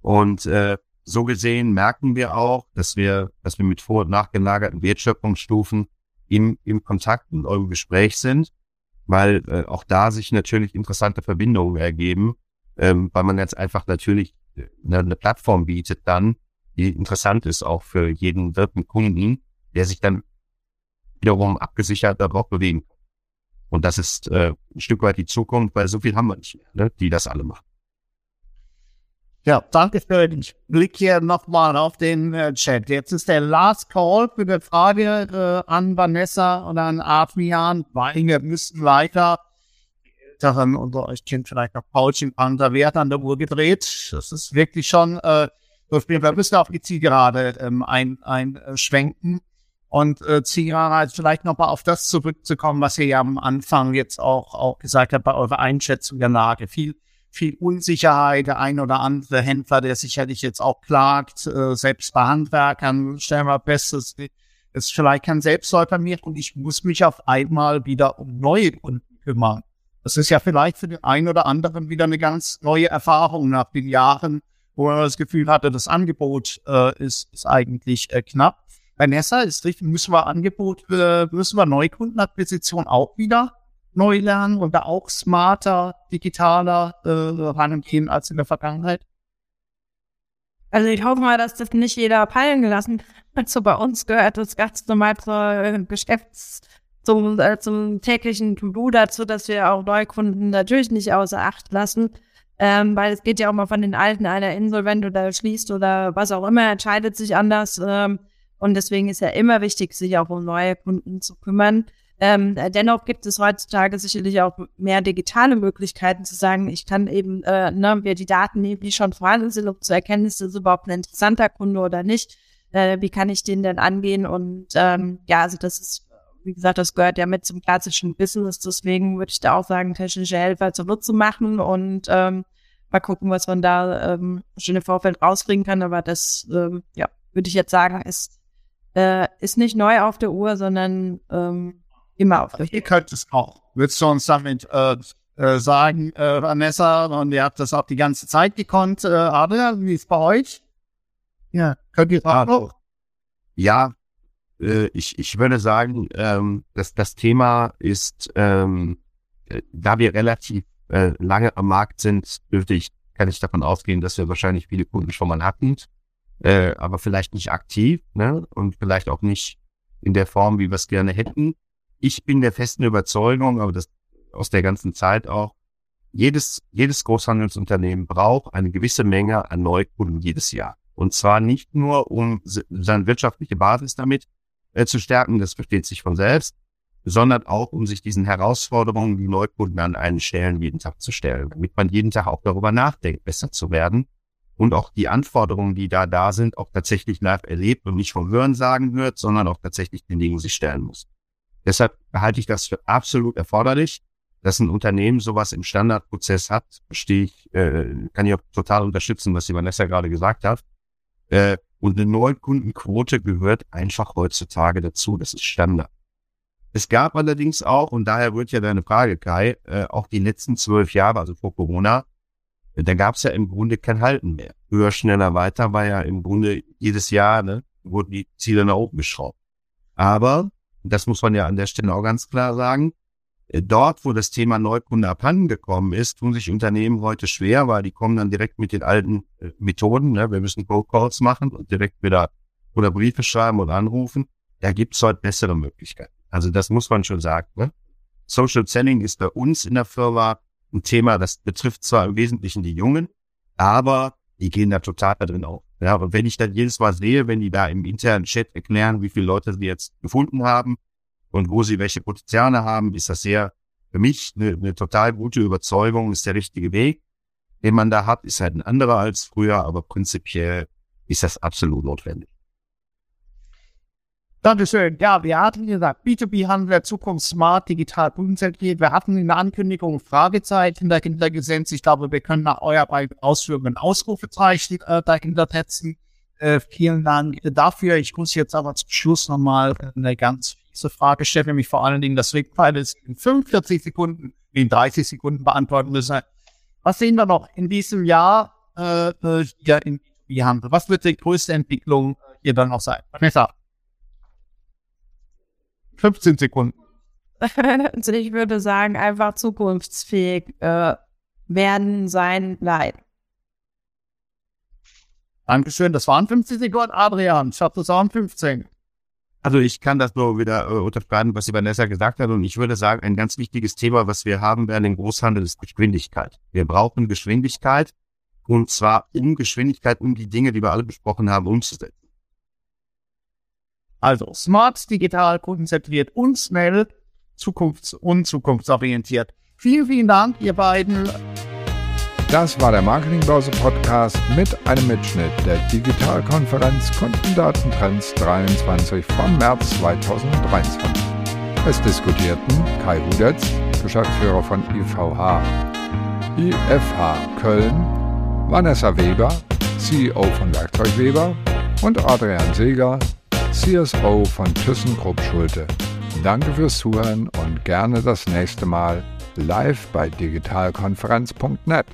Und äh, so gesehen merken wir auch, dass wir, dass wir mit vor- und nachgelagerten Wertschöpfungsstufen im, im Kontakt und im Gespräch sind, weil äh, auch da sich natürlich interessante Verbindungen ergeben, ähm, weil man jetzt einfach natürlich eine, eine Plattform bietet dann, interessant ist auch für jeden dritten Kunden, der sich dann wiederum abgesichert darauf bewegen kann. Und das ist äh, ein Stück weit die Zukunft, weil so viel haben wir nicht mehr, ne, die das alle machen. Ja, danke für den Blick hier nochmal auf den äh, Chat. Jetzt ist der Last Call für die Frage äh, an Vanessa oder an Adrian, weil wir müssen weiter. Älteren unter euch kennt vielleicht noch Paulchen Panther, wer hat an der Uhr gedreht? Das ist wirklich schon äh, wir müssen auf die Zielgerade ähm, ein, einschwenken. Und äh, Zielgerade vielleicht nochmal auf das zurückzukommen, was ihr ja am Anfang jetzt auch, auch gesagt habt bei eurer Einschätzung der Lage. Viel, viel Unsicherheit, der ein oder andere Händler, der sicherlich jetzt auch klagt, äh, selbst bei Handwerkern, stellen wir fest, es ist vielleicht kein Selbstläufer mehr und ich muss mich auf einmal wieder um neue Kunden kümmern. Das ist ja vielleicht für den einen oder anderen wieder eine ganz neue Erfahrung nach den Jahren, wo man das Gefühl hatte, das Angebot äh, ist, ist eigentlich äh, knapp. Bei Nessa ist richtig, müssen wir Angebot, äh, müssen wir Neukundenakquisition auch wieder neu lernen und da auch smarter, digitaler äh, rangehen als in der Vergangenheit? Also ich hoffe mal, dass das nicht jeder peilen gelassen hat. So bei uns gehört das ganz normal zur äh, Geschäfts- zum, äh, zum täglichen To-Do dazu, dass wir auch Neukunden natürlich nicht außer Acht lassen. Ähm, weil es geht ja auch mal von den Alten einer insolvent oder schließt oder was auch immer, entscheidet sich anders. Ähm, und deswegen ist ja immer wichtig, sich auch um neue Kunden zu kümmern. Ähm, dennoch gibt es heutzutage sicherlich auch mehr digitale Möglichkeiten zu sagen, ich kann eben, äh, ne, wir die Daten nehmen, die schon vorhanden sind, um zu erkennen, ist das überhaupt ein interessanter Kunde oder nicht. Äh, wie kann ich den denn angehen? Und ähm, ja, also das ist, wie gesagt, das gehört ja mit zum klassischen Business. Deswegen würde ich da auch sagen, technische Helfer zunutze machen und ähm, mal gucken, was man da ähm, schon im Vorfeld rausbringen kann. Aber das, ähm, ja, würde ich jetzt sagen, ist, äh, ist nicht neu auf der Uhr, sondern ähm, immer auf der Uhr. Ihr könnt es auch. Würdest du uns damit äh, äh, sagen, äh, Vanessa, und ihr habt das auch die ganze Zeit gekonnt, äh, Adrian, wie ist bei euch? Ja, könnt ihr auch noch? Ja, äh, ich, ich würde sagen, ähm, dass das Thema ist, ähm, äh, da wir relativ äh, lange am Markt sind, dürfte ich, kann ich davon ausgehen, dass wir wahrscheinlich viele Kunden schon mal hatten, äh, aber vielleicht nicht aktiv ne? und vielleicht auch nicht in der Form, wie wir es gerne hätten. Ich bin der festen Überzeugung, aber das aus der ganzen Zeit auch, jedes, jedes Großhandelsunternehmen braucht eine gewisse Menge an Neukunden jedes Jahr. Und zwar nicht nur, um seine wirtschaftliche Basis damit äh, zu stärken, das versteht sich von selbst, sondern auch, um sich diesen Herausforderungen, die Neukunden an einen stellen, jeden Tag zu stellen, damit man jeden Tag auch darüber nachdenkt, besser zu werden und auch die Anforderungen, die da da sind, auch tatsächlich live erlebt und nicht vom Hören sagen hört, sondern auch tatsächlich den Dingen sich stellen muss. Deshalb halte ich das für absolut erforderlich, dass ein Unternehmen sowas im Standardprozess hat, verstehe ich, äh, kann ich auch total unterstützen, was die Vanessa gerade gesagt hat. Äh, und eine Neukundenquote gehört einfach heutzutage dazu. Das ist Standard. Es gab allerdings auch, und daher wird ja deine Frage, Kai, äh, auch die letzten zwölf Jahre, also vor Corona, äh, da gab es ja im Grunde kein Halten mehr. Höher, schneller, weiter war ja im Grunde jedes Jahr, ne, wurden die Ziele nach oben geschraubt. Aber, das muss man ja an der Stelle auch ganz klar sagen, dort, wo das Thema Neukunde abhanden gekommen ist, tun sich Unternehmen heute schwer, weil die kommen dann direkt mit den alten äh, Methoden. Ne? Wir müssen Cold Calls machen und direkt wieder oder Briefe schreiben oder anrufen. Da gibt's heute bessere Möglichkeiten. Also das muss man schon sagen. Ne? Social Selling ist bei uns in der Firma ein Thema, das betrifft zwar im Wesentlichen die Jungen, aber die gehen da total drin auf. Ja, und wenn ich dann jedes Mal sehe, wenn die da im internen Chat erklären, wie viele Leute sie jetzt gefunden haben, und wo sie welche Potenziale haben, ist das sehr für mich eine, eine total gute Überzeugung, ist der richtige Weg, den man da hat, ist halt ein anderer als früher, aber prinzipiell ist das absolut notwendig. Dankeschön. Ja, wir hatten gesagt, B2B-Handel Zukunft smart, digital kundenzentriert. Wir hatten in der Ankündigung Fragezeichen dahinter gesetzt. Ich glaube, wir können nach eurer Ausführungen Ausrufezeichen äh, dahinter setzen. Äh, vielen Dank dafür. Ich muss jetzt aber zum Schluss nochmal eine ganz fiese Frage stellen, nämlich vor allen Dingen das Wegfall ist in 45 Sekunden, in 30 Sekunden beantworten müssen. Was sehen wir noch in diesem Jahr äh, äh hier in B2B-Handel? Was wird die größte Entwicklung hier dann noch sein? Vanessa? 15 Sekunden. (laughs) also ich würde sagen, einfach zukunftsfähig äh, werden, sein, bleiben. Dankeschön, das waren 50 Sekunden. Adrian, ich habe das waren 15. Also ich kann das nur wieder äh, unterschreiben, was die Vanessa gesagt hat. Und ich würde sagen, ein ganz wichtiges Thema, was wir haben werden im Großhandel, ist Geschwindigkeit. Wir brauchen Geschwindigkeit. Und zwar um Geschwindigkeit, um die Dinge, die wir alle besprochen haben, umzusetzen. Also smart, digital, kundenzentriert und schnell, zukunfts- und zukunftsorientiert. Vielen, vielen Dank, ihr beiden. Das war der Marketingbörse Podcast mit einem Mitschnitt der Digitalkonferenz Kundendatentrends 23 vom März 2023. Es diskutierten Kai Hudetz, Geschäftsführer von IVH, IFH Köln, Vanessa Weber, CEO von Werkzeug Weber und Adrian Seeger, CSO von ThyssenKrupp Schulte. Danke fürs Zuhören und gerne das nächste Mal live bei digitalkonferenz.net.